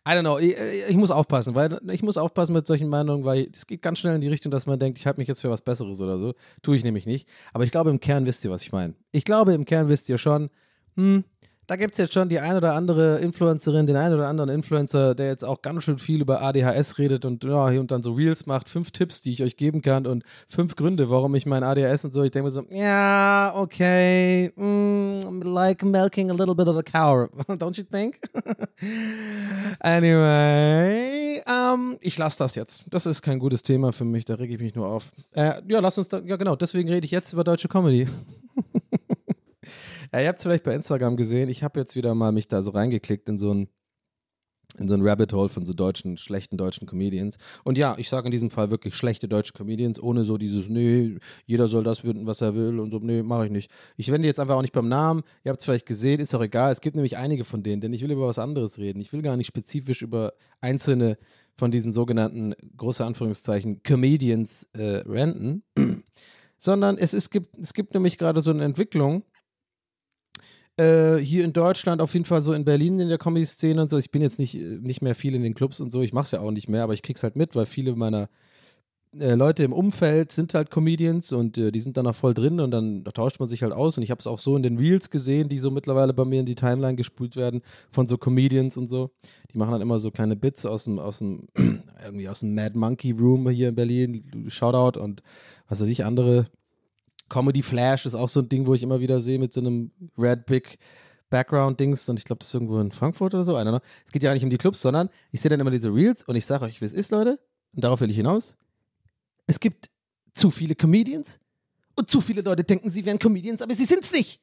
I don't know, ich, ich muss aufpassen, weil ich muss aufpassen mit solchen Meinungen, weil es geht ganz schnell in die Richtung, dass man denkt, ich halte mich jetzt für was Besseres oder so. Tue ich nämlich nicht. Aber ich glaube, im Kern wisst ihr, was ich meine. Ich glaube, im Kern wisst ihr schon, hm, da gibt es jetzt schon die ein oder andere Influencerin, den einen oder anderen Influencer, der jetzt auch ganz schön viel über ADHS redet und ja, hier und dann so Reels macht. Fünf Tipps, die ich euch geben kann und fünf Gründe, warum ich mein ADHS und so. Ich denke mir so, ja, okay, mm, like milking a little bit of a cow, (laughs) don't you think? (laughs) anyway, ähm, ich lasse das jetzt. Das ist kein gutes Thema für mich, da rege ich mich nur auf. Äh, ja, lass uns da, ja genau, deswegen rede ich jetzt über deutsche Comedy. (laughs) Ja, ihr habt es vielleicht bei Instagram gesehen. Ich habe jetzt wieder mal mich da so reingeklickt in so ein in so ein Rabbit Hole von so deutschen, schlechten deutschen Comedians. Und ja, ich sage in diesem Fall wirklich schlechte deutsche Comedians, ohne so dieses, nee, jeder soll das finden, was er will und so, nee, mache ich nicht. Ich wende jetzt einfach auch nicht beim Namen. Ihr habt es vielleicht gesehen, ist auch egal. Es gibt nämlich einige von denen, denn ich will über was anderes reden. Ich will gar nicht spezifisch über einzelne von diesen sogenannten, große Anführungszeichen, Comedians äh, ranten, (clears throat) sondern es, ist, gibt, es gibt nämlich gerade so eine Entwicklung, äh, hier in Deutschland, auf jeden Fall so in Berlin in der Comedy-Szene und so. Ich bin jetzt nicht, nicht mehr viel in den Clubs und so, ich mache es ja auch nicht mehr, aber ich krieg's halt mit, weil viele meiner äh, Leute im Umfeld sind halt Comedians und äh, die sind dann auch voll drin und dann da tauscht man sich halt aus und ich habe es auch so in den Reels gesehen, die so mittlerweile bei mir in die Timeline gespult werden von so Comedians und so. Die machen dann immer so kleine Bits aus dem, aus dem, (clears throat) irgendwie aus dem Mad Monkey Room hier in Berlin, Shoutout und was weiß ich, andere Comedy Flash ist auch so ein Ding, wo ich immer wieder sehe mit so einem Red Big Background-Dings und ich glaube, das ist irgendwo in Frankfurt oder so. Don't know. Es geht ja nicht um die Clubs, sondern ich sehe dann immer diese Reels und ich sage euch, wie es ist, Leute. Und darauf will ich hinaus. Es gibt zu viele Comedians und zu viele Leute denken, sie wären Comedians, aber sie sind es nicht.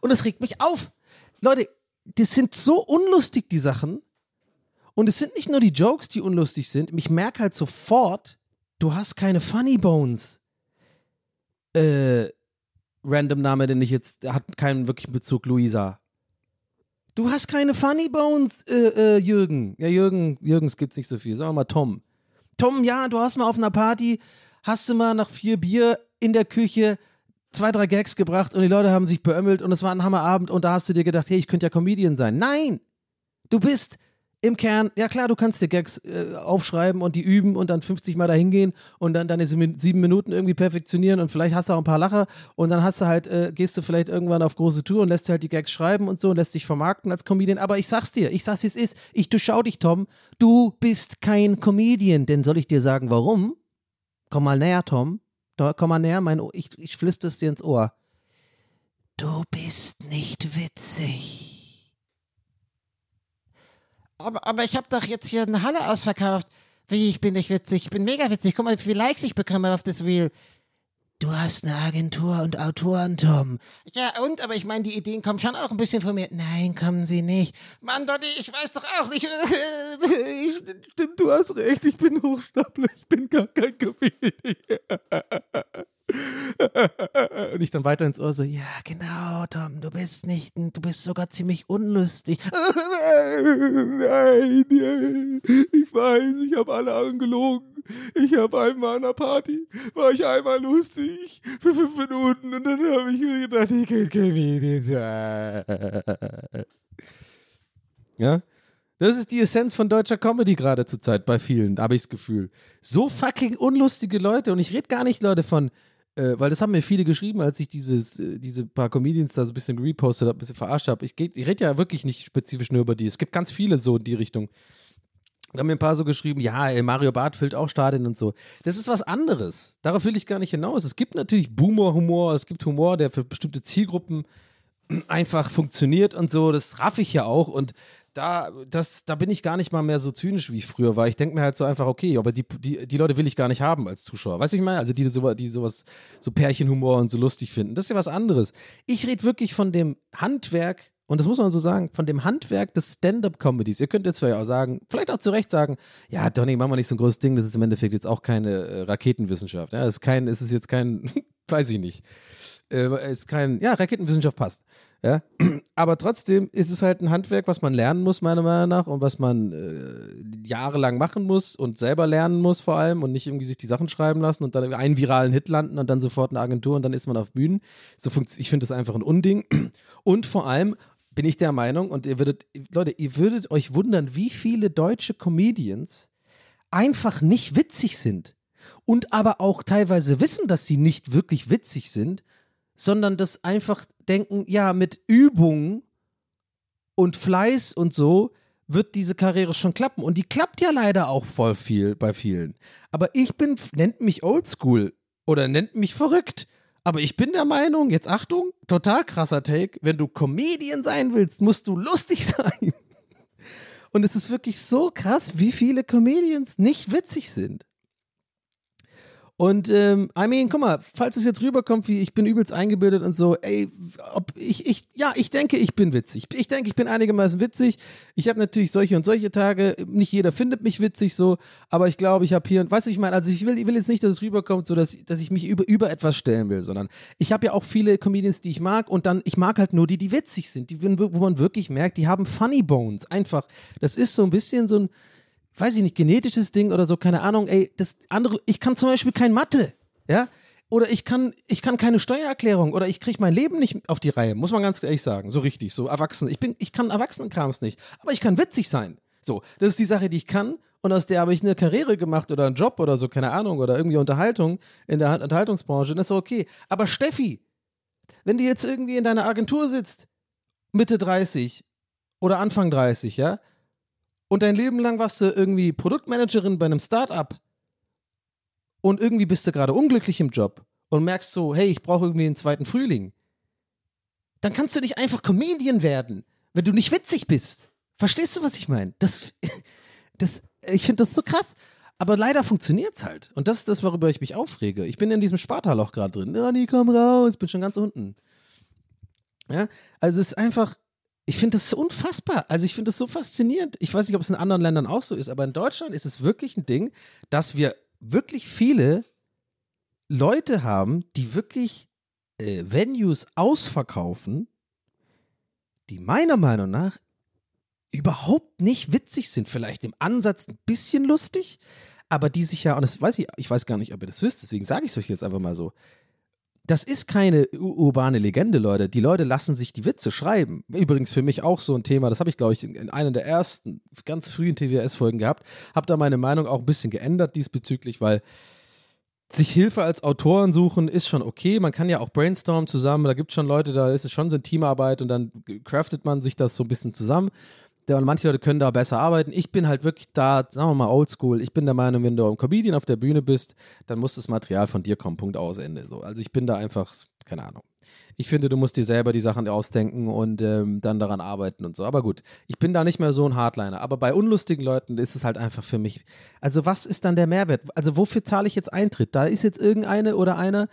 Und es regt mich auf. Leute, das sind so unlustig, die Sachen. Und es sind nicht nur die Jokes, die unlustig sind. Ich merke halt sofort, du hast keine Funny Bones äh, random Name, den ich jetzt, hat keinen wirklichen Bezug, Luisa. Du hast keine Funny Bones, äh, äh, Jürgen. Ja, Jürgen, Jürgens gibt's nicht so viel. Sagen wir mal Tom. Tom, ja, du hast mal auf einer Party, hast du mal nach vier Bier in der Küche zwei, drei Gags gebracht und die Leute haben sich beömmelt und es war ein Hammerabend und da hast du dir gedacht, hey, ich könnte ja Comedian sein. Nein! Du bist im Kern, ja klar, du kannst dir Gags äh, aufschreiben und die üben und dann 50 Mal dahin gehen und dann deine sieben Minuten irgendwie perfektionieren und vielleicht hast du auch ein paar Lacher und dann hast du halt, äh, gehst du vielleicht irgendwann auf große Tour und lässt dir halt die Gags schreiben und so und lässt dich vermarkten als Comedian. Aber ich sag's dir, ich sag's wie es ist, ich durchschau dich, Tom, du bist kein Comedian. Denn soll ich dir sagen, warum? Komm mal näher, Tom. Komm mal näher, mein Ohr. Ich, ich es dir ins Ohr. Du bist nicht witzig. Aber, aber ich habe doch jetzt hier eine Halle ausverkauft. Wie, ich bin nicht witzig. Ich bin mega witzig. Guck mal, wie viele Likes ich bekomme auf das Reel. Du hast eine Agentur und Autoren, Tom. Ja, und? Aber ich meine, die Ideen kommen schon auch ein bisschen von mir. Nein, kommen sie nicht. Mann, Donny, ich weiß doch auch nicht. (laughs) Stimmt, du hast recht, ich bin Hochstapler, ich bin gar kein Comedian. (laughs) (laughs) Und ich dann weiter ins Ohr so, ja, genau, Tom, du bist nicht, du bist sogar ziemlich unlustig. (laughs) Nein, ich weiß, ich habe alle angelogen. Ich habe einmal an einer Party, war ich einmal lustig für fünf Minuten und dann habe ich mir gedacht, ich kann Comedian sein. Ja? Das ist die Essenz von deutscher Comedy gerade zur Zeit bei vielen, habe ich das Gefühl. So fucking unlustige Leute und ich rede gar nicht, Leute, von äh, weil das haben mir viele geschrieben, als ich dieses, äh, diese paar Comedians da so ein bisschen repostet habe, ein bisschen verarscht habe. Ich, ich rede ja wirklich nicht spezifisch nur über die. Es gibt ganz viele so in die Richtung. Da haben mir ein paar so geschrieben, ja, ey, Mario Barth füllt auch Stadien und so. Das ist was anderes. Darauf will ich gar nicht hinaus. Es gibt natürlich Boomer-Humor, es gibt Humor, der für bestimmte Zielgruppen einfach funktioniert und so. Das raff ich ja auch. Und da, das, da bin ich gar nicht mal mehr so zynisch, wie früher war. Ich denke mir halt so einfach, okay, aber die, die, die Leute will ich gar nicht haben als Zuschauer. Weißt du, ich meine? Also die, die, die sowas, so Pärchenhumor und so lustig finden. Das ist ja was anderes. Ich rede wirklich von dem Handwerk, und das muss man so sagen, von dem Handwerk des Stand-Up-Comedies. Ihr könnt jetzt vielleicht auch sagen, vielleicht auch zu Recht sagen, ja, Donny, mach mal nicht so ein großes Ding, das ist im Endeffekt jetzt auch keine äh, Raketenwissenschaft. Ja, es ist kein, ist jetzt kein, (laughs) weiß ich nicht. Äh, ist kein, ja, Raketenwissenschaft passt. Ja? Aber trotzdem ist es halt ein Handwerk, was man lernen muss, meiner Meinung nach, und was man äh, jahrelang machen muss und selber lernen muss vor allem und nicht irgendwie sich die Sachen schreiben lassen und dann einen viralen Hit landen und dann sofort eine Agentur und dann ist man auf Bühnen. So ich finde das einfach ein Unding. Und vor allem bin ich der Meinung, und ihr würdet, Leute, ihr würdet euch wundern, wie viele deutsche Comedians einfach nicht witzig sind. Und aber auch teilweise wissen, dass sie nicht wirklich witzig sind, sondern das einfach denken, ja, mit Übung und Fleiß und so wird diese Karriere schon klappen. Und die klappt ja leider auch voll viel bei vielen. Aber ich bin, nennt mich oldschool oder nennt mich verrückt. Aber ich bin der Meinung, jetzt Achtung, total krasser Take, wenn du Comedian sein willst, musst du lustig (laughs) sein. Und es ist wirklich so krass, wie viele Comedians nicht witzig sind. Und ähm, I mean, guck mal, falls es jetzt rüberkommt, wie ich bin übelst eingebildet und so, ey, ob ich, ich, ja, ich denke, ich bin witzig. Ich denke, ich bin einigermaßen witzig. Ich habe natürlich solche und solche Tage. Nicht jeder findet mich witzig so, aber ich glaube, ich habe hier, weißt du, ich meine, also ich will, ich will jetzt nicht, dass es rüberkommt, so dass, dass ich mich über, über etwas stellen will, sondern ich habe ja auch viele Comedians, die ich mag und dann, ich mag halt nur die, die witzig sind, die, wo man wirklich merkt, die haben Funny Bones. Einfach, das ist so ein bisschen so ein, weiß ich nicht, genetisches Ding oder so, keine Ahnung, ey, das andere, ich kann zum Beispiel kein Mathe, ja, oder ich kann, ich kann keine Steuererklärung oder ich kriege mein Leben nicht auf die Reihe, muss man ganz ehrlich sagen, so richtig, so erwachsen. Ich bin, ich kann Erwachsenenkrams nicht, aber ich kann witzig sein. So, das ist die Sache, die ich kann und aus der habe ich eine Karriere gemacht oder einen Job oder so, keine Ahnung, oder irgendwie Unterhaltung in der Unterhaltungsbranche, das ist okay. Aber Steffi, wenn du jetzt irgendwie in deiner Agentur sitzt, Mitte 30 oder Anfang 30, ja, und dein Leben lang warst du irgendwie Produktmanagerin bei einem Startup und irgendwie bist du gerade unglücklich im Job und merkst so, hey, ich brauche irgendwie einen zweiten Frühling, dann kannst du nicht einfach Comedian werden, wenn du nicht witzig bist. Verstehst du, was ich meine? Das, (laughs) das, ich finde das so krass. Aber leider funktioniert es halt. Und das ist das, worüber ich mich aufrege. Ich bin in diesem Spartaloch gerade drin. Ja, nee, komm raus, bin schon ganz unten. Ja, also es ist einfach, ich finde das so unfassbar. Also ich finde das so faszinierend. Ich weiß nicht, ob es in anderen Ländern auch so ist, aber in Deutschland ist es wirklich ein Ding, dass wir wirklich viele Leute haben, die wirklich äh, Venues ausverkaufen, die meiner Meinung nach überhaupt nicht witzig sind. Vielleicht im Ansatz ein bisschen lustig, aber die sich ja, und das weiß ich, ich weiß gar nicht, ob ihr das wisst, deswegen sage ich es euch jetzt einfach mal so. Das ist keine urbane Legende, Leute. Die Leute lassen sich die Witze schreiben. Übrigens für mich auch so ein Thema, das habe ich, glaube ich, in, in einer der ersten ganz frühen TWS-Folgen gehabt. Habe da meine Meinung auch ein bisschen geändert diesbezüglich, weil sich Hilfe als Autoren suchen ist schon okay. Man kann ja auch brainstormen zusammen. Da gibt es schon Leute, da ist es schon so eine Teamarbeit und dann craftet man sich das so ein bisschen zusammen. Und manche Leute können da besser arbeiten. Ich bin halt wirklich da, sagen wir mal, oldschool. Ich bin der Meinung, wenn du ein Comedian auf der Bühne bist, dann muss das Material von dir kommen. Punkt aus, Ende. So. Also ich bin da einfach, keine Ahnung. Ich finde, du musst dir selber die Sachen ausdenken und ähm, dann daran arbeiten und so. Aber gut, ich bin da nicht mehr so ein Hardliner. Aber bei unlustigen Leuten ist es halt einfach für mich. Also, was ist dann der Mehrwert? Also, wofür zahle ich jetzt Eintritt? Da ist jetzt irgendeine oder einer,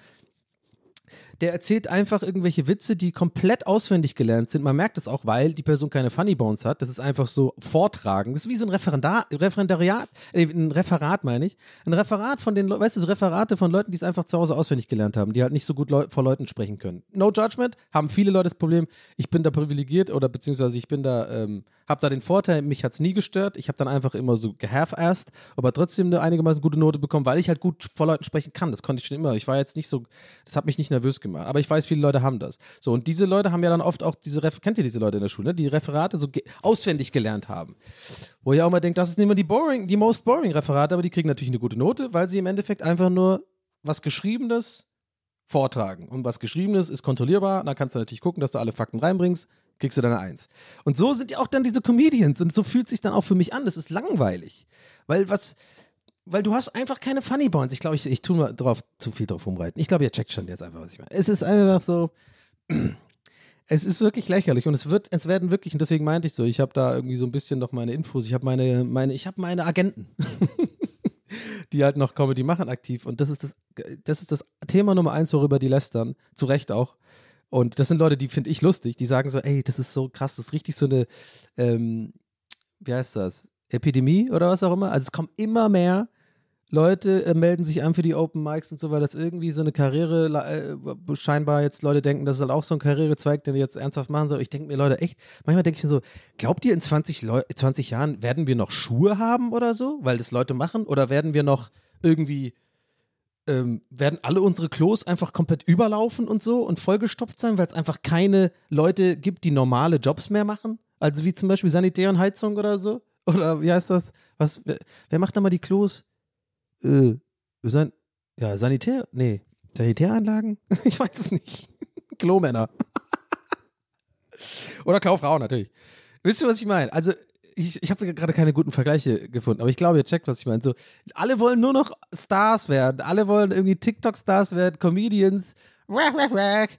der erzählt einfach irgendwelche Witze, die komplett auswendig gelernt sind. Man merkt das auch, weil die Person keine Funny Bones hat. Das ist einfach so vortragen. Das ist wie so ein Referendar, Referendariat, äh, ein Referat meine ich. Ein Referat von den, weißt du, Referate von Leuten, die es einfach zu Hause auswendig gelernt haben, die halt nicht so gut Leu vor Leuten sprechen können. No judgment, haben viele Leute das Problem. Ich bin da privilegiert oder beziehungsweise ich bin da, ähm, habe da den Vorteil, mich hat es nie gestört. Ich habe dann einfach immer so gehalf-assed, aber trotzdem eine einigermaßen gute Note bekommen, weil ich halt gut vor Leuten sprechen kann. Das konnte ich schon immer. Ich war jetzt nicht so, das hat mich nicht nervös gemacht. Aber ich weiß, viele Leute haben das. So, und diese Leute haben ja dann oft auch diese, Ref kennt ihr diese Leute in der Schule, ne? die Referate so auswendig gelernt haben. Wo ihr auch mal denkt, das ist nicht immer die boring, die most boring Referate, aber die kriegen natürlich eine gute Note, weil sie im Endeffekt einfach nur was Geschriebenes vortragen. Und was Geschriebenes ist kontrollierbar. Da kannst du natürlich gucken, dass du alle Fakten reinbringst kriegst du deine Eins. Und so sind ja auch dann diese Comedians und so fühlt sich dann auch für mich an. Das ist langweilig. Weil was, weil du hast einfach keine Funny Bones. Ich glaube, ich, ich tue mal drauf, zu viel drauf rumreiten. Ich glaube, ihr checkt schon jetzt einfach, was ich meine. Es ist einfach so, (clears throat) es ist wirklich lächerlich und es wird, es werden wirklich, und deswegen meinte ich so, ich habe da irgendwie so ein bisschen noch meine Infos, ich habe meine, meine, ich habe meine Agenten. (laughs) die halt noch Comedy machen aktiv. Und das ist das, das ist das Thema Nummer eins, worüber die lästern. Zu Recht auch. Und das sind Leute, die finde ich lustig, die sagen so, ey, das ist so krass, das ist richtig so eine, ähm, wie heißt das, Epidemie oder was auch immer. Also es kommen immer mehr Leute, äh, melden sich an für die Open Mics und so, weil das irgendwie so eine Karriere, äh, scheinbar jetzt Leute denken, das ist halt auch so ein Karrierezweig, den wir jetzt ernsthaft machen sollen. Ich denke mir, Leute, echt, manchmal denke ich mir so, glaubt ihr in 20, Leu 20 Jahren werden wir noch Schuhe haben oder so, weil das Leute machen? Oder werden wir noch irgendwie ähm, werden alle unsere Klos einfach komplett überlaufen und so und vollgestopft sein, weil es einfach keine Leute gibt, die normale Jobs mehr machen? Also wie zum Beispiel Sanitär und Heizung oder so? Oder wie heißt das? Was, wer, wer macht da mal die Klos? Äh, San ja, Sanitär? Nee. Sanitäranlagen? (laughs) ich weiß es nicht. (laughs) Klomänner. (laughs) Oder Klaufrauen natürlich. Wisst ihr, was ich meine? Also, ich, ich habe gerade keine guten Vergleiche gefunden, aber ich glaube, ihr checkt, was ich meine. So, alle wollen nur noch Stars werden. Alle wollen irgendwie TikTok-Stars werden, Comedians. Wack, wack, wack.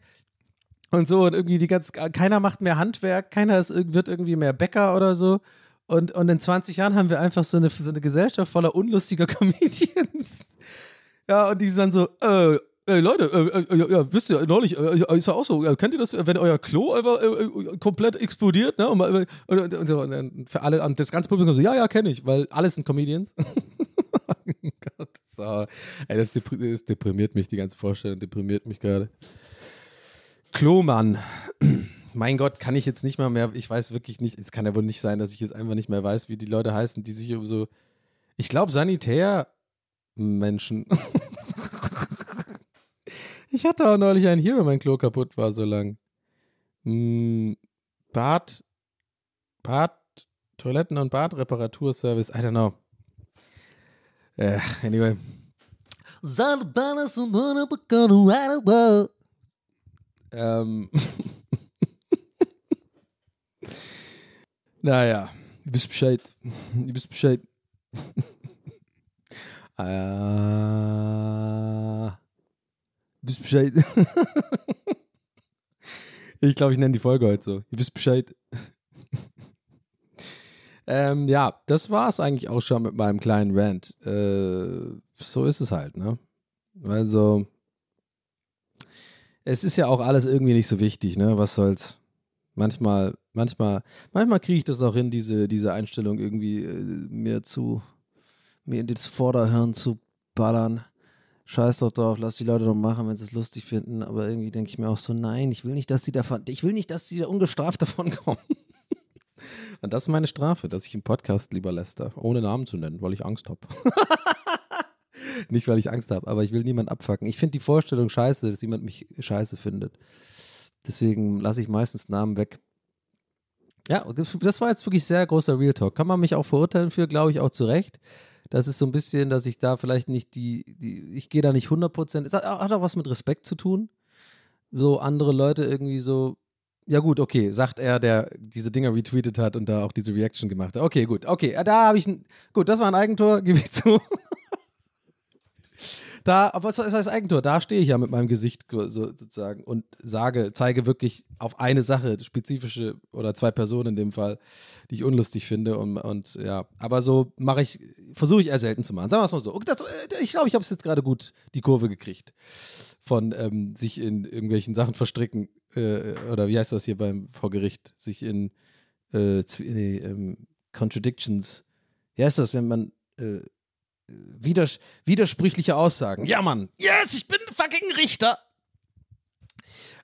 Und so, und irgendwie die ganz, keiner macht mehr Handwerk, keiner ist, wird irgendwie mehr Bäcker oder so. Und, und in 20 Jahren haben wir einfach so eine, so eine Gesellschaft voller unlustiger (laughs) Comedians. Ja, und die sind dann so, äh, ey Leute, äh, äh, ja, wisst ihr, neulich, äh, ist ja auch so, kennt ihr das, wenn euer Klo einfach äh, äh, komplett explodiert, ne? Und, äh, und, und, so, und für alle, und das ganze Publikum so, ja, ja, kenne ich, weil alles sind Comedians. (laughs) Gott, so. Ey, das, depri das deprimiert mich, die ganze Vorstellung deprimiert mich gerade. Klomann. (clears throat) Mein Gott, kann ich jetzt nicht mal mehr, ich weiß wirklich nicht, es kann ja wohl nicht sein, dass ich jetzt einfach nicht mehr weiß, wie die Leute heißen, die sich um so, ich glaube, Sanitärmenschen. (laughs) ich hatte auch neulich einen hier, wenn mein Klo kaputt war, so lang. Hm, Bad, Bad, Toiletten- und Badreparaturservice, I don't know. Äh, anyway. Ähm. (laughs) naja, ihr wisst Bescheid. Ihr wisst Bescheid. äh, (laughs) wisst Bescheid. (laughs) ich glaube, ich nenne die Folge heute so. Ihr wisst Bescheid. (laughs) ähm, ja, das war es eigentlich auch schon mit meinem kleinen Rant. Äh, so ist es halt, ne? Also, es ist ja auch alles irgendwie nicht so wichtig, ne? Was soll's? Manchmal, manchmal, manchmal kriege ich das auch hin, diese, diese Einstellung irgendwie äh, mir zu, mir in das Vorderhirn zu ballern. Scheiß doch drauf, lass die Leute doch machen, wenn sie es lustig finden. Aber irgendwie denke ich mir auch so, nein, ich will nicht, dass die davon, ich will nicht, dass die da ungestraft (laughs) davon kommen. Und das ist meine Strafe, dass ich im Podcast lieber läster, ohne Namen zu nennen, weil ich Angst habe. (laughs) Nicht, weil ich Angst habe, aber ich will niemanden abfacken. Ich finde die Vorstellung scheiße, dass jemand mich scheiße findet. Deswegen lasse ich meistens Namen weg. Ja, das war jetzt wirklich sehr großer Real Talk. Kann man mich auch verurteilen für, glaube ich, auch zu Recht. Das ist so ein bisschen, dass ich da vielleicht nicht die, die ich gehe da nicht 100%. Es hat, hat auch was mit Respekt zu tun. So andere Leute irgendwie so, ja gut, okay, sagt er, der diese Dinger retweetet hat und da auch diese Reaction gemacht hat. Okay, gut, okay, da habe ich ein, gut, das war ein Eigentor, (laughs) gebe ich zu. Da, aber was heißt Eigentor? Da stehe ich ja mit meinem Gesicht so, sozusagen und sage, zeige wirklich auf eine Sache, spezifische oder zwei Personen in dem Fall, die ich unlustig finde. Und, und ja, aber so mache ich, versuche ich eher selten zu machen. Sagen wir es mal so. Das, äh, ich glaube, ich habe es jetzt gerade gut die Kurve gekriegt. Von ähm, sich in irgendwelchen Sachen verstricken, äh, oder wie heißt das hier beim vor Gericht, sich in äh, nee, ähm, Contradictions. Wie heißt das, wenn man äh, widers widersprüchliche Aussagen. Ja, Mann. Yes, ich bin fucking Richter.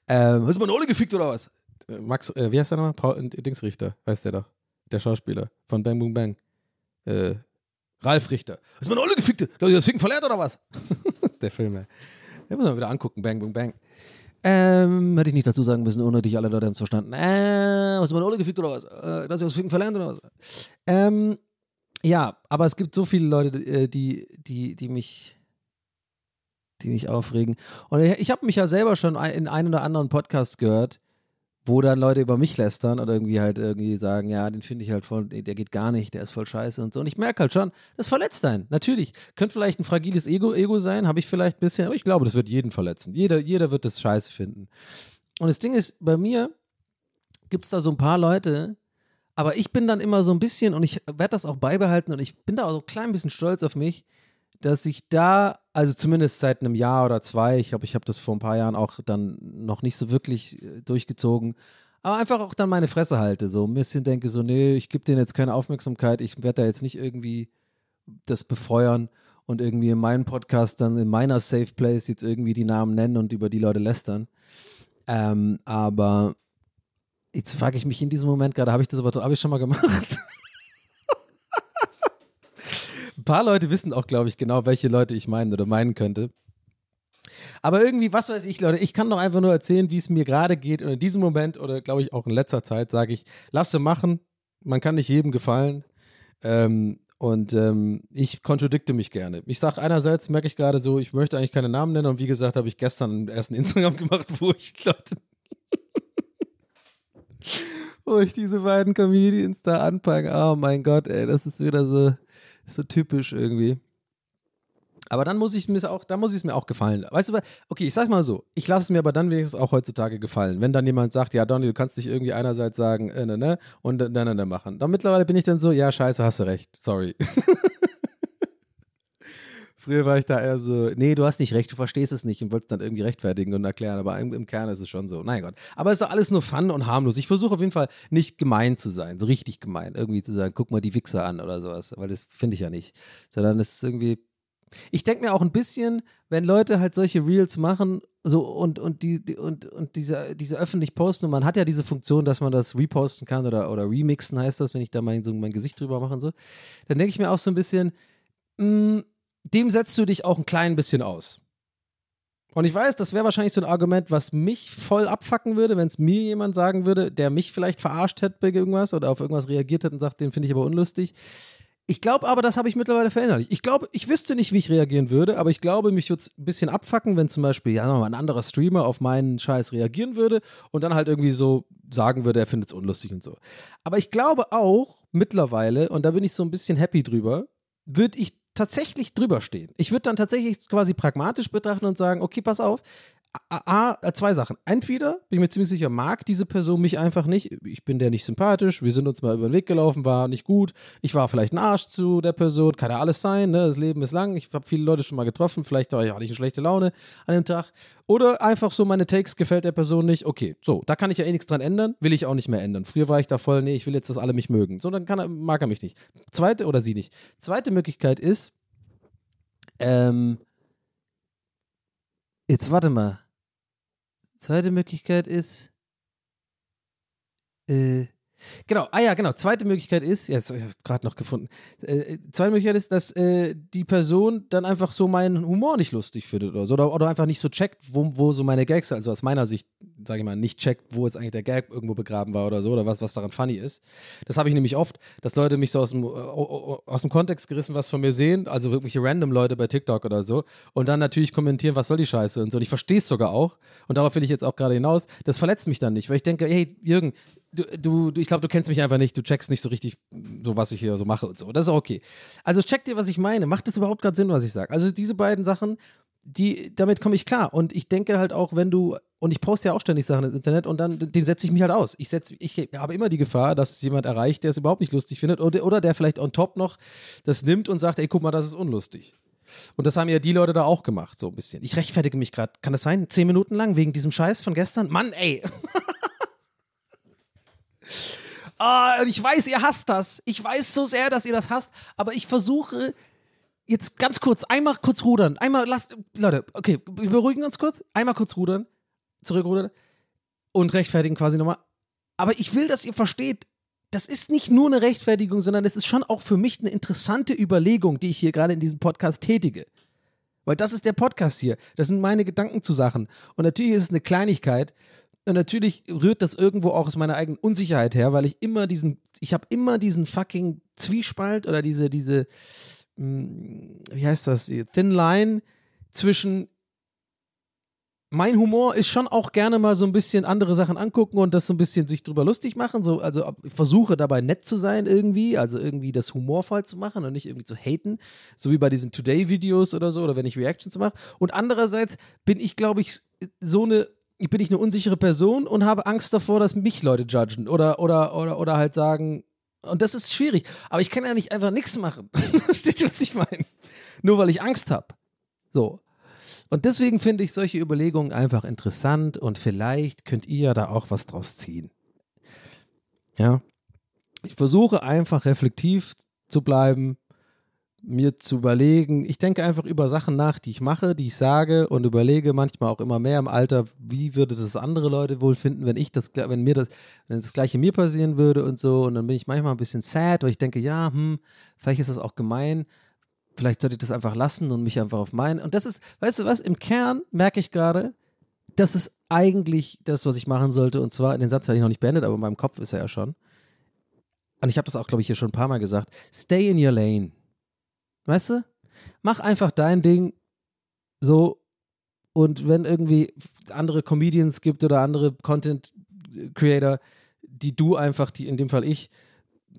Ähm, hast du mal eine Olle gefickt oder was? Äh, Max, äh, wie heißt der nochmal? Paul äh, Dingsrichter, heißt der doch. Der Schauspieler von Bang Boom Bang. Äh, Ralf Richter. Hast du mal eine Olle gefickt? Du das Ficken verlernt oder was? (laughs) der Film, ey. Den muss man wieder angucken. Bang Boom Bang. Ähm, hätte ich nicht dazu sagen müssen, unnötig, alle Leute haben es verstanden. Äh, hast du mal eine Olle gefickt oder was? Äh, dass ich das Ficken verlernt oder was? Ähm, ja, aber es gibt so viele Leute, äh, die, die, die mich, die mich aufregen. Und ich, habe mich ja selber schon ein- in einen oder anderen Podcast gehört, wo dann Leute über mich lästern oder irgendwie halt irgendwie sagen, ja, den finde ich halt voll, der geht gar nicht, der ist voll scheiße und so. Und ich merke halt schon, das verletzt einen. Natürlich. Könnte vielleicht ein fragiles Ego, Ego sein, habe ich vielleicht ein bisschen, aber ich glaube, das wird jeden verletzen. Jeder, jeder wird das scheiße finden. Und das Ding ist, bei mir gibt es da so ein paar Leute, aber ich bin dann immer so ein bisschen, und ich werde das auch beibehalten, und ich bin da auch so ein klein bisschen stolz auf mich, dass ich da, also zumindest seit einem Jahr oder zwei, ich glaube, ich habe das vor ein paar Jahren auch dann noch nicht so wirklich äh, durchgezogen, aber einfach auch dann meine Fresse halte, so ein bisschen denke so, nee, ich gebe denen jetzt keine Aufmerksamkeit, ich werde da jetzt nicht irgendwie das befeuern und irgendwie in meinem Podcast dann in meiner Safe Place jetzt irgendwie die Namen nennen und über die Leute lästern. Ähm, aber jetzt frage ich mich in diesem Moment gerade, habe ich das aber habe ich schon mal gemacht? (laughs) Ein paar Leute wissen auch, glaube ich, genau, welche Leute ich meine oder meinen könnte. Aber irgendwie, was weiß ich, Leute, ich kann doch einfach nur erzählen, wie es mir gerade geht. Und in diesem Moment oder glaube ich auch in letzter Zeit sage ich, lasse machen. Man kann nicht jedem gefallen. Ähm, und ähm, ich kontradikte mich gerne. Ich sage einerseits, merke ich gerade so, ich möchte eigentlich keine Namen nennen. Und wie gesagt, habe ich gestern einen ersten Instagram (laughs) gemacht, wo ich Leute (laughs) wo ich diese beiden Comedians da anpacke. Oh mein Gott, ey, das ist wieder so, so typisch irgendwie. Aber dann muss ich mir auch, dann muss ich es mir auch gefallen. Weißt du, okay, ich sag mal so, ich lasse es mir aber dann wenigstens auch heutzutage gefallen. Wenn dann jemand sagt, ja, Donny, du kannst nicht irgendwie einerseits sagen, äh, ne, ne, und dann, ne, ne, machen. Dann mittlerweile bin ich dann so, ja, scheiße, hast du recht, sorry. (laughs) Früher war ich da eher so, nee, du hast nicht recht, du verstehst es nicht und wolltest dann irgendwie rechtfertigen und erklären, aber im, im Kern ist es schon so. Nein Gott. Aber es ist doch alles nur Fun und harmlos. Ich versuche auf jeden Fall nicht gemein zu sein, so richtig gemein. Irgendwie zu sagen, guck mal die Wichser an oder sowas, weil das finde ich ja nicht. Sondern es ist irgendwie, ich denke mir auch ein bisschen, wenn Leute halt solche Reels machen, so und, und die, die und, und diese, diese öffentlich posten und man hat ja diese Funktion, dass man das reposten kann oder, oder remixen heißt das, wenn ich da mein, so mein Gesicht drüber mache und so, dann denke ich mir auch so ein bisschen, mh, dem setzt du dich auch ein klein bisschen aus. Und ich weiß, das wäre wahrscheinlich so ein Argument, was mich voll abfacken würde, wenn es mir jemand sagen würde, der mich vielleicht verarscht hätte bei irgendwas oder auf irgendwas reagiert hat und sagt, den finde ich aber unlustig. Ich glaube aber, das habe ich mittlerweile verinnerlicht. Ich glaube, ich wüsste nicht, wie ich reagieren würde, aber ich glaube, mich würde es ein bisschen abfacken, wenn zum Beispiel, ja, mal, ein anderer Streamer auf meinen Scheiß reagieren würde und dann halt irgendwie so sagen würde, er findet es unlustig und so. Aber ich glaube auch mittlerweile, und da bin ich so ein bisschen happy drüber, würde ich tatsächlich drüber stehen. Ich würde dann tatsächlich quasi pragmatisch betrachten und sagen, okay, pass auf, A, A, zwei Sachen. Entweder, bin ich mir ziemlich sicher, mag diese Person mich einfach nicht. Ich bin der nicht sympathisch. Wir sind uns mal über den Weg gelaufen, war nicht gut. Ich war vielleicht ein Arsch zu der Person. Kann ja alles sein. Ne? Das Leben ist lang. Ich habe viele Leute schon mal getroffen. Vielleicht war ich auch nicht eine schlechte Laune an dem Tag. Oder einfach so, meine Takes gefällt der Person nicht. Okay, so, da kann ich ja eh nichts dran ändern. Will ich auch nicht mehr ändern. Früher war ich da voll, nee, ich will jetzt, dass alle mich mögen. So, dann er, mag er mich nicht. Zweite oder sie nicht. Zweite Möglichkeit ist, ähm, jetzt warte mal. Zweite Möglichkeit ist. Äh, genau, ah ja, genau. Zweite Möglichkeit ist, jetzt ich gerade noch gefunden. Äh, zweite Möglichkeit ist, dass äh, die Person dann einfach so meinen Humor nicht lustig findet oder so. Oder, oder einfach nicht so checkt, wo, wo so meine Gags, also aus meiner Sicht, sage ich mal, nicht checkt, wo jetzt eigentlich der Gag irgendwo begraben war oder so, oder was, was daran funny ist. Das habe ich nämlich oft, dass Leute mich so aus dem, äh, aus dem Kontext gerissen was von mir sehen, also wirklich random Leute bei TikTok oder so, und dann natürlich kommentieren, was soll die Scheiße und so. Und ich verstehe es sogar auch. Und darauf will ich jetzt auch gerade hinaus. Das verletzt mich dann nicht, weil ich denke, hey, Jürgen, du, du, ich glaube, du kennst mich einfach nicht, du checkst nicht so richtig, so was ich hier so mache und so. Das ist okay. Also check dir, was ich meine. Macht das überhaupt gerade Sinn, was ich sage? Also diese beiden Sachen, die, damit komme ich klar. Und ich denke halt auch, wenn du, und ich poste ja auch ständig Sachen ins Internet und dann, dem setze ich mich halt aus. Ich, setz, ich habe immer die Gefahr, dass jemand erreicht, der es überhaupt nicht lustig findet oder, oder der vielleicht on top noch das nimmt und sagt, ey, guck mal, das ist unlustig. Und das haben ja die Leute da auch gemacht, so ein bisschen. Ich rechtfertige mich gerade. Kann das sein? Zehn Minuten lang wegen diesem Scheiß von gestern? Mann, ey. (laughs) Ah, und ich weiß, ihr hasst das. Ich weiß so sehr, dass ihr das hasst, aber ich versuche jetzt ganz kurz, einmal kurz rudern. Einmal, lasst, Leute, okay, wir beruhigen uns kurz. Einmal kurz rudern, zurückrudern und rechtfertigen quasi nochmal. Aber ich will, dass ihr versteht, das ist nicht nur eine Rechtfertigung, sondern es ist schon auch für mich eine interessante Überlegung, die ich hier gerade in diesem Podcast tätige. Weil das ist der Podcast hier. Das sind meine Gedanken zu Sachen. Und natürlich ist es eine Kleinigkeit. Und natürlich rührt das irgendwo auch aus meiner eigenen Unsicherheit her, weil ich immer diesen, ich habe immer diesen fucking Zwiespalt oder diese, diese, mh, wie heißt das, Thin Line zwischen mein Humor ist schon auch gerne mal so ein bisschen andere Sachen angucken und das so ein bisschen sich drüber lustig machen. So, also ich versuche dabei nett zu sein irgendwie, also irgendwie das humorvoll zu machen und nicht irgendwie zu haten, so wie bei diesen Today-Videos oder so oder wenn ich Reactions mache. Und andererseits bin ich, glaube ich, so eine bin ich eine unsichere Person und habe Angst davor, dass mich Leute judgen oder, oder, oder, oder halt sagen, und das ist schwierig. Aber ich kann ja nicht einfach nichts machen. (laughs) Versteht ihr, was ich meine? Nur weil ich Angst habe. So. Und deswegen finde ich solche Überlegungen einfach interessant und vielleicht könnt ihr ja da auch was draus ziehen. Ja. Ich versuche einfach reflektiv zu bleiben, mir zu überlegen, ich denke einfach über Sachen nach, die ich mache, die ich sage und überlege manchmal auch immer mehr im Alter, wie würde das andere Leute wohl finden, wenn ich das, wenn mir das, wenn das gleiche mir passieren würde und so. Und dann bin ich manchmal ein bisschen sad, weil ich denke, ja, hm, vielleicht ist das auch gemein. vielleicht sollte ich das einfach lassen und mich einfach auf meinen. Und das ist, weißt du was, im Kern merke ich gerade, das ist eigentlich das, was ich machen sollte. Und zwar, den Satz hatte ich noch nicht beendet, aber in meinem Kopf ist er ja schon. Und ich habe das auch, glaube ich, hier schon ein paar Mal gesagt. Stay in your lane. Weißt du? Mach einfach dein Ding so. Und wenn irgendwie andere Comedians gibt oder andere Content Creator, die du einfach, die in dem Fall ich,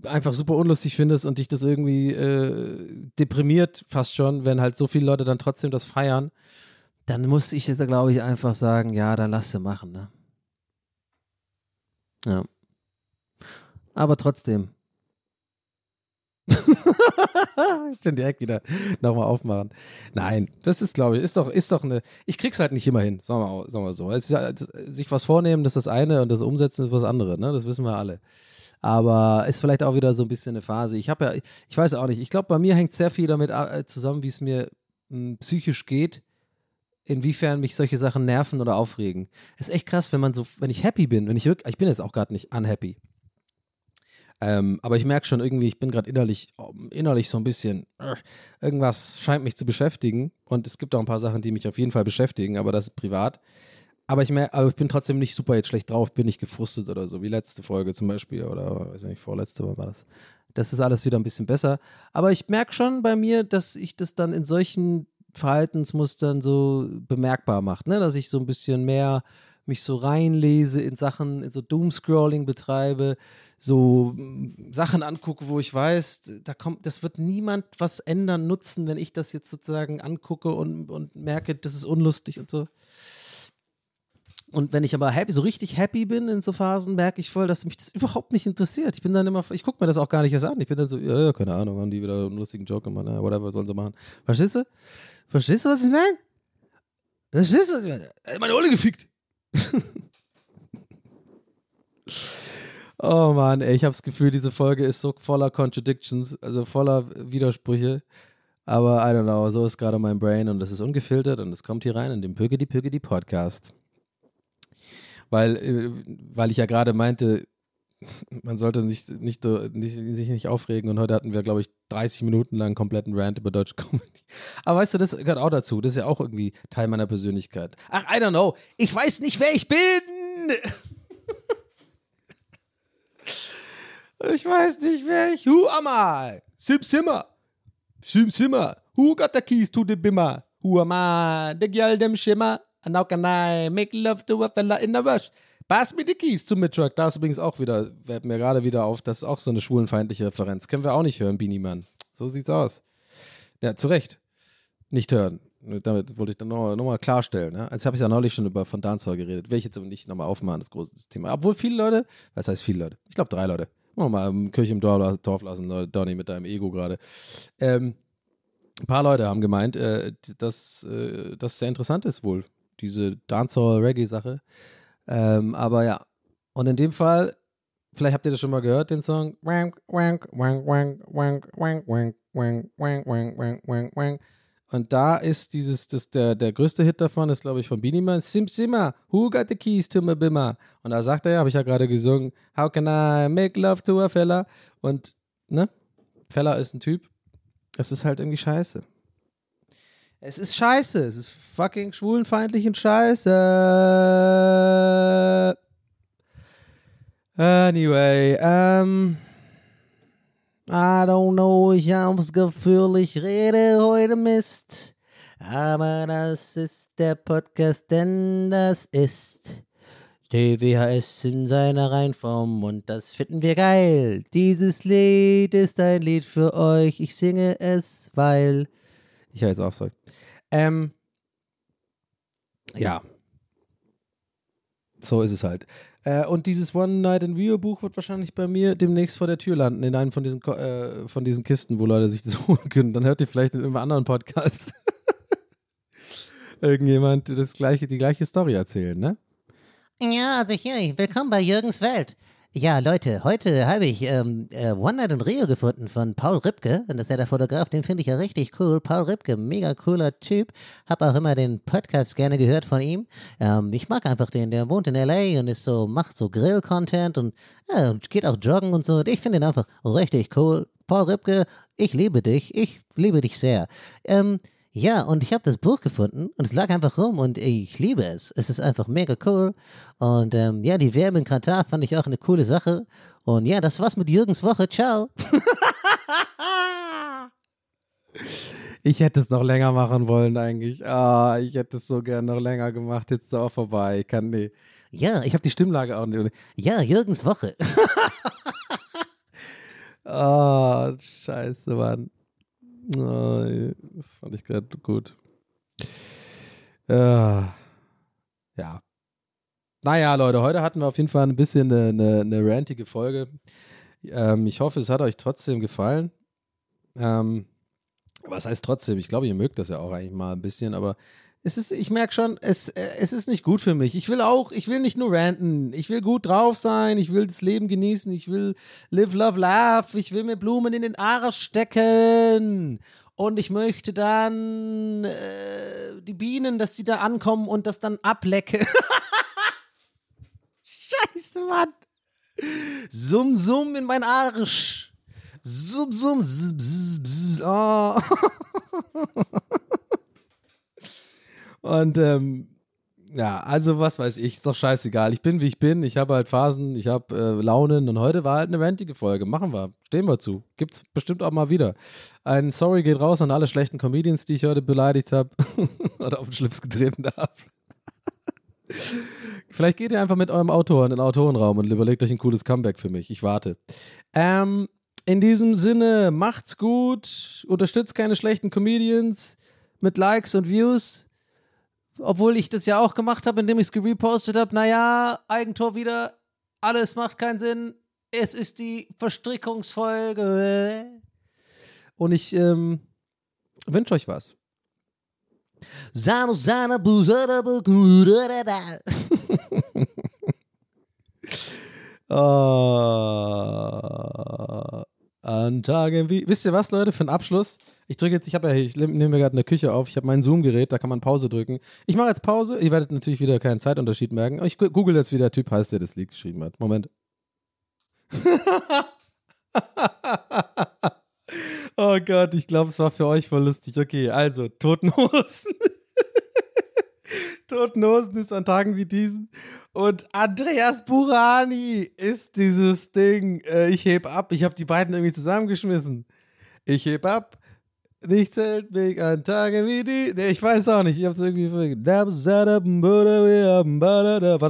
einfach super unlustig findest und dich das irgendwie äh, deprimiert fast schon, wenn halt so viele Leute dann trotzdem das feiern, dann muss ich jetzt, glaube ich, einfach sagen, ja, dann lass sie machen, ne? Ja. Aber trotzdem. (laughs) Schon direkt wieder nochmal aufmachen. Nein, das ist, glaube ich, ist doch, ist doch eine. Ich krieg's halt nicht immer hin, sagen wir, mal- sagen wir so. Es ist das, sich was vornehmen, das ist das eine und das Umsetzen ist was andere, ne? Das wissen wir alle. Aber ist vielleicht auch wieder so ein bisschen eine Phase. Ich habe ja, ich weiß auch nicht, ich glaube, bei mir hängt sehr viel damit äh, zusammen, wie es mir mh, psychisch geht, inwiefern mich solche Sachen nerven oder aufregen. Ist echt krass, wenn man so, wenn ich happy bin, wenn ich wirklich, ich bin jetzt auch gerade nicht unhappy. Ähm, aber ich merke schon irgendwie, ich bin gerade innerlich, innerlich so ein bisschen, äh, irgendwas scheint mich zu beschäftigen. Und es gibt auch ein paar Sachen, die mich auf jeden Fall beschäftigen, aber das ist privat. Aber ich, mer aber ich bin trotzdem nicht super jetzt schlecht drauf, bin nicht gefrustet oder so, wie letzte Folge zum Beispiel oder weiß ich nicht, vorletzte war das. Das ist alles wieder ein bisschen besser. Aber ich merke schon bei mir, dass ich das dann in solchen Verhaltensmustern so bemerkbar macht, ne? dass ich so ein bisschen mehr mich so reinlese in Sachen, so Doomscrolling betreibe, so mm, Sachen angucke, wo ich weiß, da kommt, das wird niemand was ändern, nutzen, wenn ich das jetzt sozusagen angucke und, und merke, das ist unlustig und so. Und wenn ich aber happy, so richtig happy bin in so Phasen, merke ich voll, dass mich das überhaupt nicht interessiert. Ich bin dann immer, ich gucke mir das auch gar nicht erst an. Ich bin dann so, ja, ja, keine Ahnung, haben die wieder einen lustigen Joke gemacht, ja, whatever, sollen sie machen. Verstehst du? Verstehst du, was ich meine? Verstehst du, was ich meine? Meine Olle gefickt. (laughs) oh Mann, ey, ich habe das Gefühl, diese Folge ist so voller Contradictions, also voller Widersprüche. Aber I don't know, so ist gerade mein Brain und das ist ungefiltert und es kommt hier rein in den Pögedi Pögedi Podcast. Weil, äh, weil ich ja gerade meinte, man sollte nicht, nicht, nicht, sich nicht aufregen und heute hatten wir, glaube ich, 30 Minuten lang einen kompletten Rant über deutsche (laughs) Comedy. Aber weißt du, das gehört auch dazu. Das ist ja auch irgendwie Teil meiner Persönlichkeit. Ach, I don't know. Ich weiß nicht, wer ich bin. (laughs) Ich weiß nicht, wer ich. Who am I? Sim Simmer. Sim Simmer. Who got the keys to the bimmer? Who am I? The girl dem shimmer. And how can I make love to a fella in a rush? Pass me the keys to my truck. Da ist übrigens auch wieder, fällt mir gerade wieder auf, das ist auch so eine schwulenfeindliche Referenz. Können wir auch nicht hören, Beanie Man. So sieht's aus. Ja, zu Recht. Nicht hören. Damit wollte ich dann nochmal noch klarstellen. Ne? Als habe ich ja neulich schon über von Dancehall geredet. Will ich jetzt aber nicht nochmal aufmachen, das große Thema. Obwohl viele Leute, was heißt viele Leute? Ich glaube drei Leute. Wir mal ähm, Kirche im Dorf, lassen, Donny, mit deinem Ego gerade. Ähm, ein paar Leute haben gemeint, äh, dass äh, das sehr interessant ist wohl, diese Dancehall-Reggae-Sache. Ähm, aber ja, und in dem Fall, vielleicht habt ihr das schon mal gehört, den Song. Wank, wank, wank, wank, wank, wank, wank, wank, wank, wank, wank, wank. Und da ist dieses, das, der, der größte Hit davon ist, glaube ich, von Beanie Man, Sim Simmer, who got the keys to my bimmer? Und da sagt er ja, habe ich ja gerade gesungen, how can I make love to a fella? Und, ne? Fella ist ein Typ. Es ist halt irgendwie scheiße. Es ist scheiße. Es ist fucking schwulenfeindlich und scheiße. Anyway, ähm. I don't know, ich habe das Gefühl, ich rede heute Mist. Aber das ist der Podcast, denn das ist TWHS in seiner Reinform und das finden wir geil. Dieses Lied ist ein Lied für euch. Ich singe es, weil. Ich höre jetzt auf, sorry. Ähm. Ja. So ist es halt. Äh, und dieses One Night in Rio Buch wird wahrscheinlich bei mir demnächst vor der Tür landen, in einem von diesen, äh, von diesen Kisten, wo Leute sich (laughs) das holen können. Dann hört ihr vielleicht in einem anderen Podcast (laughs) irgendjemand das gleiche, die gleiche Story erzählen, ne? Ja, also hier, willkommen bei Jürgens Welt. Ja, Leute, heute habe ich ähm, äh, One Night in Rio gefunden von Paul Ripke. Und das ist ja der Fotograf, den finde ich ja richtig cool. Paul Ripke, mega cooler Typ. Hab auch immer den Podcast gerne gehört von ihm. Ähm, ich mag einfach den, der wohnt in L.A. und ist so, macht so Grill-Content und und geht auch joggen und so. Ich finde ihn einfach richtig cool. Paul Ripke, ich liebe dich, ich liebe dich sehr. Ähm, ja, und ich habe das Buch gefunden und es lag einfach rum und ich liebe es. Es ist einfach mega cool. Und ähm, ja, die Werbe in Katar fand ich auch eine coole Sache. Und ja, das war's mit Jürgens Woche. Ciao. (laughs) Ich hätte es noch länger machen wollen eigentlich. Ah, ich hätte es so gern noch länger gemacht. Jetzt ist es auch vorbei. Ich kann nee. Ja, Ich habe die Stimmlage auch nicht. ja, Jürgens Woche. (laughs) Ah, scheiße, Mann. Ah, das fand ich gerade gut. Ah, ja. Naja, Leute, heute hatten wir auf jeden Fall ein bisschen eine, eine, eine rantige Folge. Ähm, ich hoffe, es hat euch trotzdem gefallen. Ähm, was heißt trotzdem? Ich glaube, ihr mögt das ja auch eigentlich mal ein bisschen, aber es ist, ich merke schon, es, äh, es ist nicht gut für mich. Ich will auch, ich will nicht nur ranten. Ich will gut drauf sein. Ich will das Leben genießen. Ich will live, love, laugh. Ich will mir Blumen in den Arsch stecken. Und ich möchte dann äh, die Bienen, dass die da ankommen und das dann ablecke. (laughs) Scheiße, Mann. Summ, summ in mein Arsch. Summ, summ, zzz, bzz, bzz, oh. (laughs) Und ähm, ja, also was weiß ich, ist doch scheißegal. Ich bin, wie ich bin. Ich habe halt Phasen, ich habe äh, Launen und heute war halt eine rantige Folge. Machen wir. Stehen wir zu. Gibt's bestimmt auch mal wieder. Ein Sorry geht raus an alle schlechten Comedians, die ich heute beleidigt habe (laughs) oder auf den Schlips getreten habe. (laughs) Vielleicht geht ihr einfach mit eurem Autor in den Autorenraum und überlegt euch ein cooles Comeback für mich. Ich warte. Ähm, in diesem Sinne, macht's gut. Unterstützt keine schlechten Comedians mit Likes und Views. Obwohl ich das ja auch gemacht habe, indem ich es gerepostet habe. Naja, Eigentor wieder. Alles macht keinen Sinn. Es ist die Verstrickungsfolge. Und ich ähm, wünsche euch was. Sano, an Tagen wie. Wisst ihr was, Leute, für einen Abschluss? Ich drücke jetzt, ich habe ja, ich nehme mir gerade eine Küche auf, ich habe mein Zoom-Gerät, da kann man Pause drücken. Ich mache jetzt Pause, ihr werdet natürlich wieder keinen Zeitunterschied merken. Ich google jetzt, wie der Typ heißt, der das Lied geschrieben hat. Moment. (laughs) oh Gott, ich glaube, es war für euch voll lustig. Okay, also, Toten Hosen. (laughs) Toten ist an Tagen wie diesen. Und Andreas Burani ist dieses Ding. Äh, ich heb ab. Ich habe die beiden irgendwie zusammengeschmissen. Ich heb ab. Nichts hält mich an Tagen wie die. Nee, ich weiß auch nicht. Ich hab's irgendwie. Warte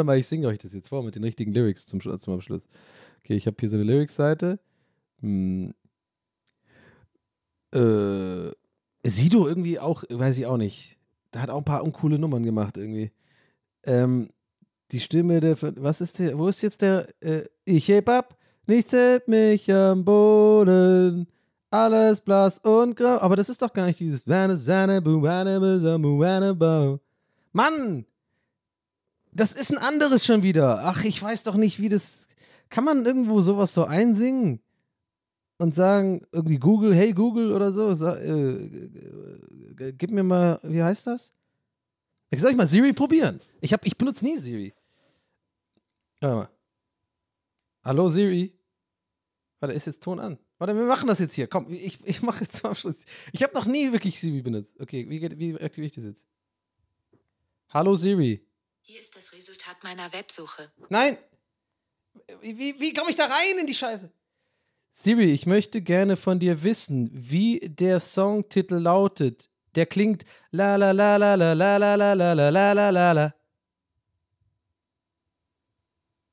mal, ich singe euch das jetzt vor mit den richtigen Lyrics zum, zum Abschluss. Okay, ich habe hier so eine Lyrics-Seite. Hm. Äh, Sido irgendwie auch, weiß ich auch nicht. Der hat auch ein paar uncoole Nummern gemacht irgendwie. Ähm, die Stimme der, was ist der, wo ist jetzt der, äh, ich heb ab, nichts hält mich am Boden, alles blass und grau. Aber das ist doch gar nicht dieses, Mann, das ist ein anderes schon wieder. Ach, ich weiß doch nicht, wie das, kann man irgendwo sowas so einsingen? Und sagen, irgendwie Google, hey Google oder so, sa- äh, äh, gib mir mal, wie heißt das? Ich soll ich mal Siri probieren. Ich, hab, ich benutze nie Siri. Warte mal. Hallo Siri. Warte, ist jetzt Ton an. Warte, wir machen das jetzt hier. Komm, ich, ich mache jetzt zum Abschluss. Ich habe noch nie wirklich Siri benutzt. Okay, wie, geht, wie aktiviere ich das jetzt? Hallo Siri. Hier ist das Resultat meiner Websuche. Nein! Wie, wie, wie komme ich da rein in die Scheiße? Siri, ich möchte gerne von dir wissen, wie der Songtitel lautet. Der klingt la la la la la la la la la la la la la la.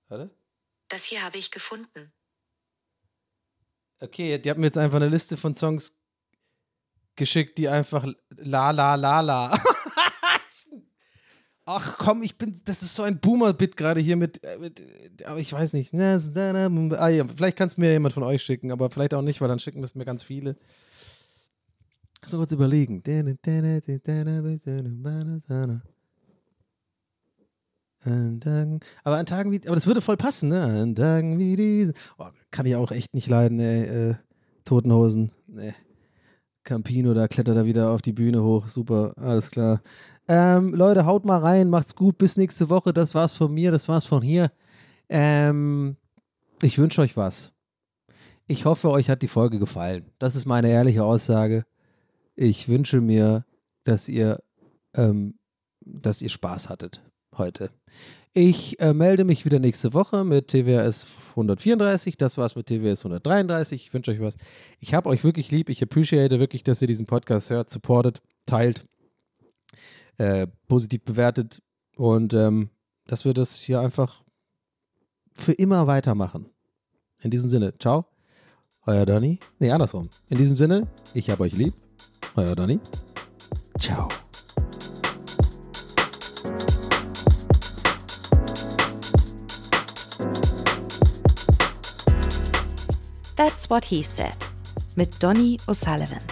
Warte. Das hier habe ich gefunden. Okay, die hat mir jetzt einfach eine Liste von Songs geschickt, die einfach la la la la. Ach komm, ich bin, das ist so ein Boomer-Bit gerade hier mit, äh, mit, äh, aber ich weiß nicht. Ah, ja, vielleicht kann es mir jemand von euch schicken, aber vielleicht auch nicht, weil dann schicken es mir ganz viele. So kurz überlegen. Aber an Tagen wie, aber das würde voll passen, ne? An Tagen wie diesen. Oh, kann ich auch echt nicht leiden, ey. Äh, Totenhosen. Nee. Campino, da klettert er wieder auf die Bühne hoch. Super, alles klar. Ähm, Leute, haut mal rein, macht's gut. Bis nächste Woche. Das war's von mir, das war's von hier. Ähm, ich wünsche euch was. Ich hoffe, euch hat die Folge gefallen. Das ist meine ehrliche Aussage. Ich wünsche mir, dass ihr, ähm, dass ihr Spaß hattet heute. Ich äh, melde mich wieder nächste Woche mit TWS 134. Das war's mit TWS 133. Ich wünsche euch was. Ich habe euch wirklich lieb. Ich appreciate wirklich, dass ihr diesen Podcast hört, supportet, teilt, äh, positiv bewertet und ähm, dass wir das hier einfach für immer weitermachen. In diesem Sinne, ciao. Euer Donny. Nee, andersrum. In diesem Sinne, ich hab euch lieb. Euer Donny. Ciao. That's What He Said mit Donny O'Sullivan.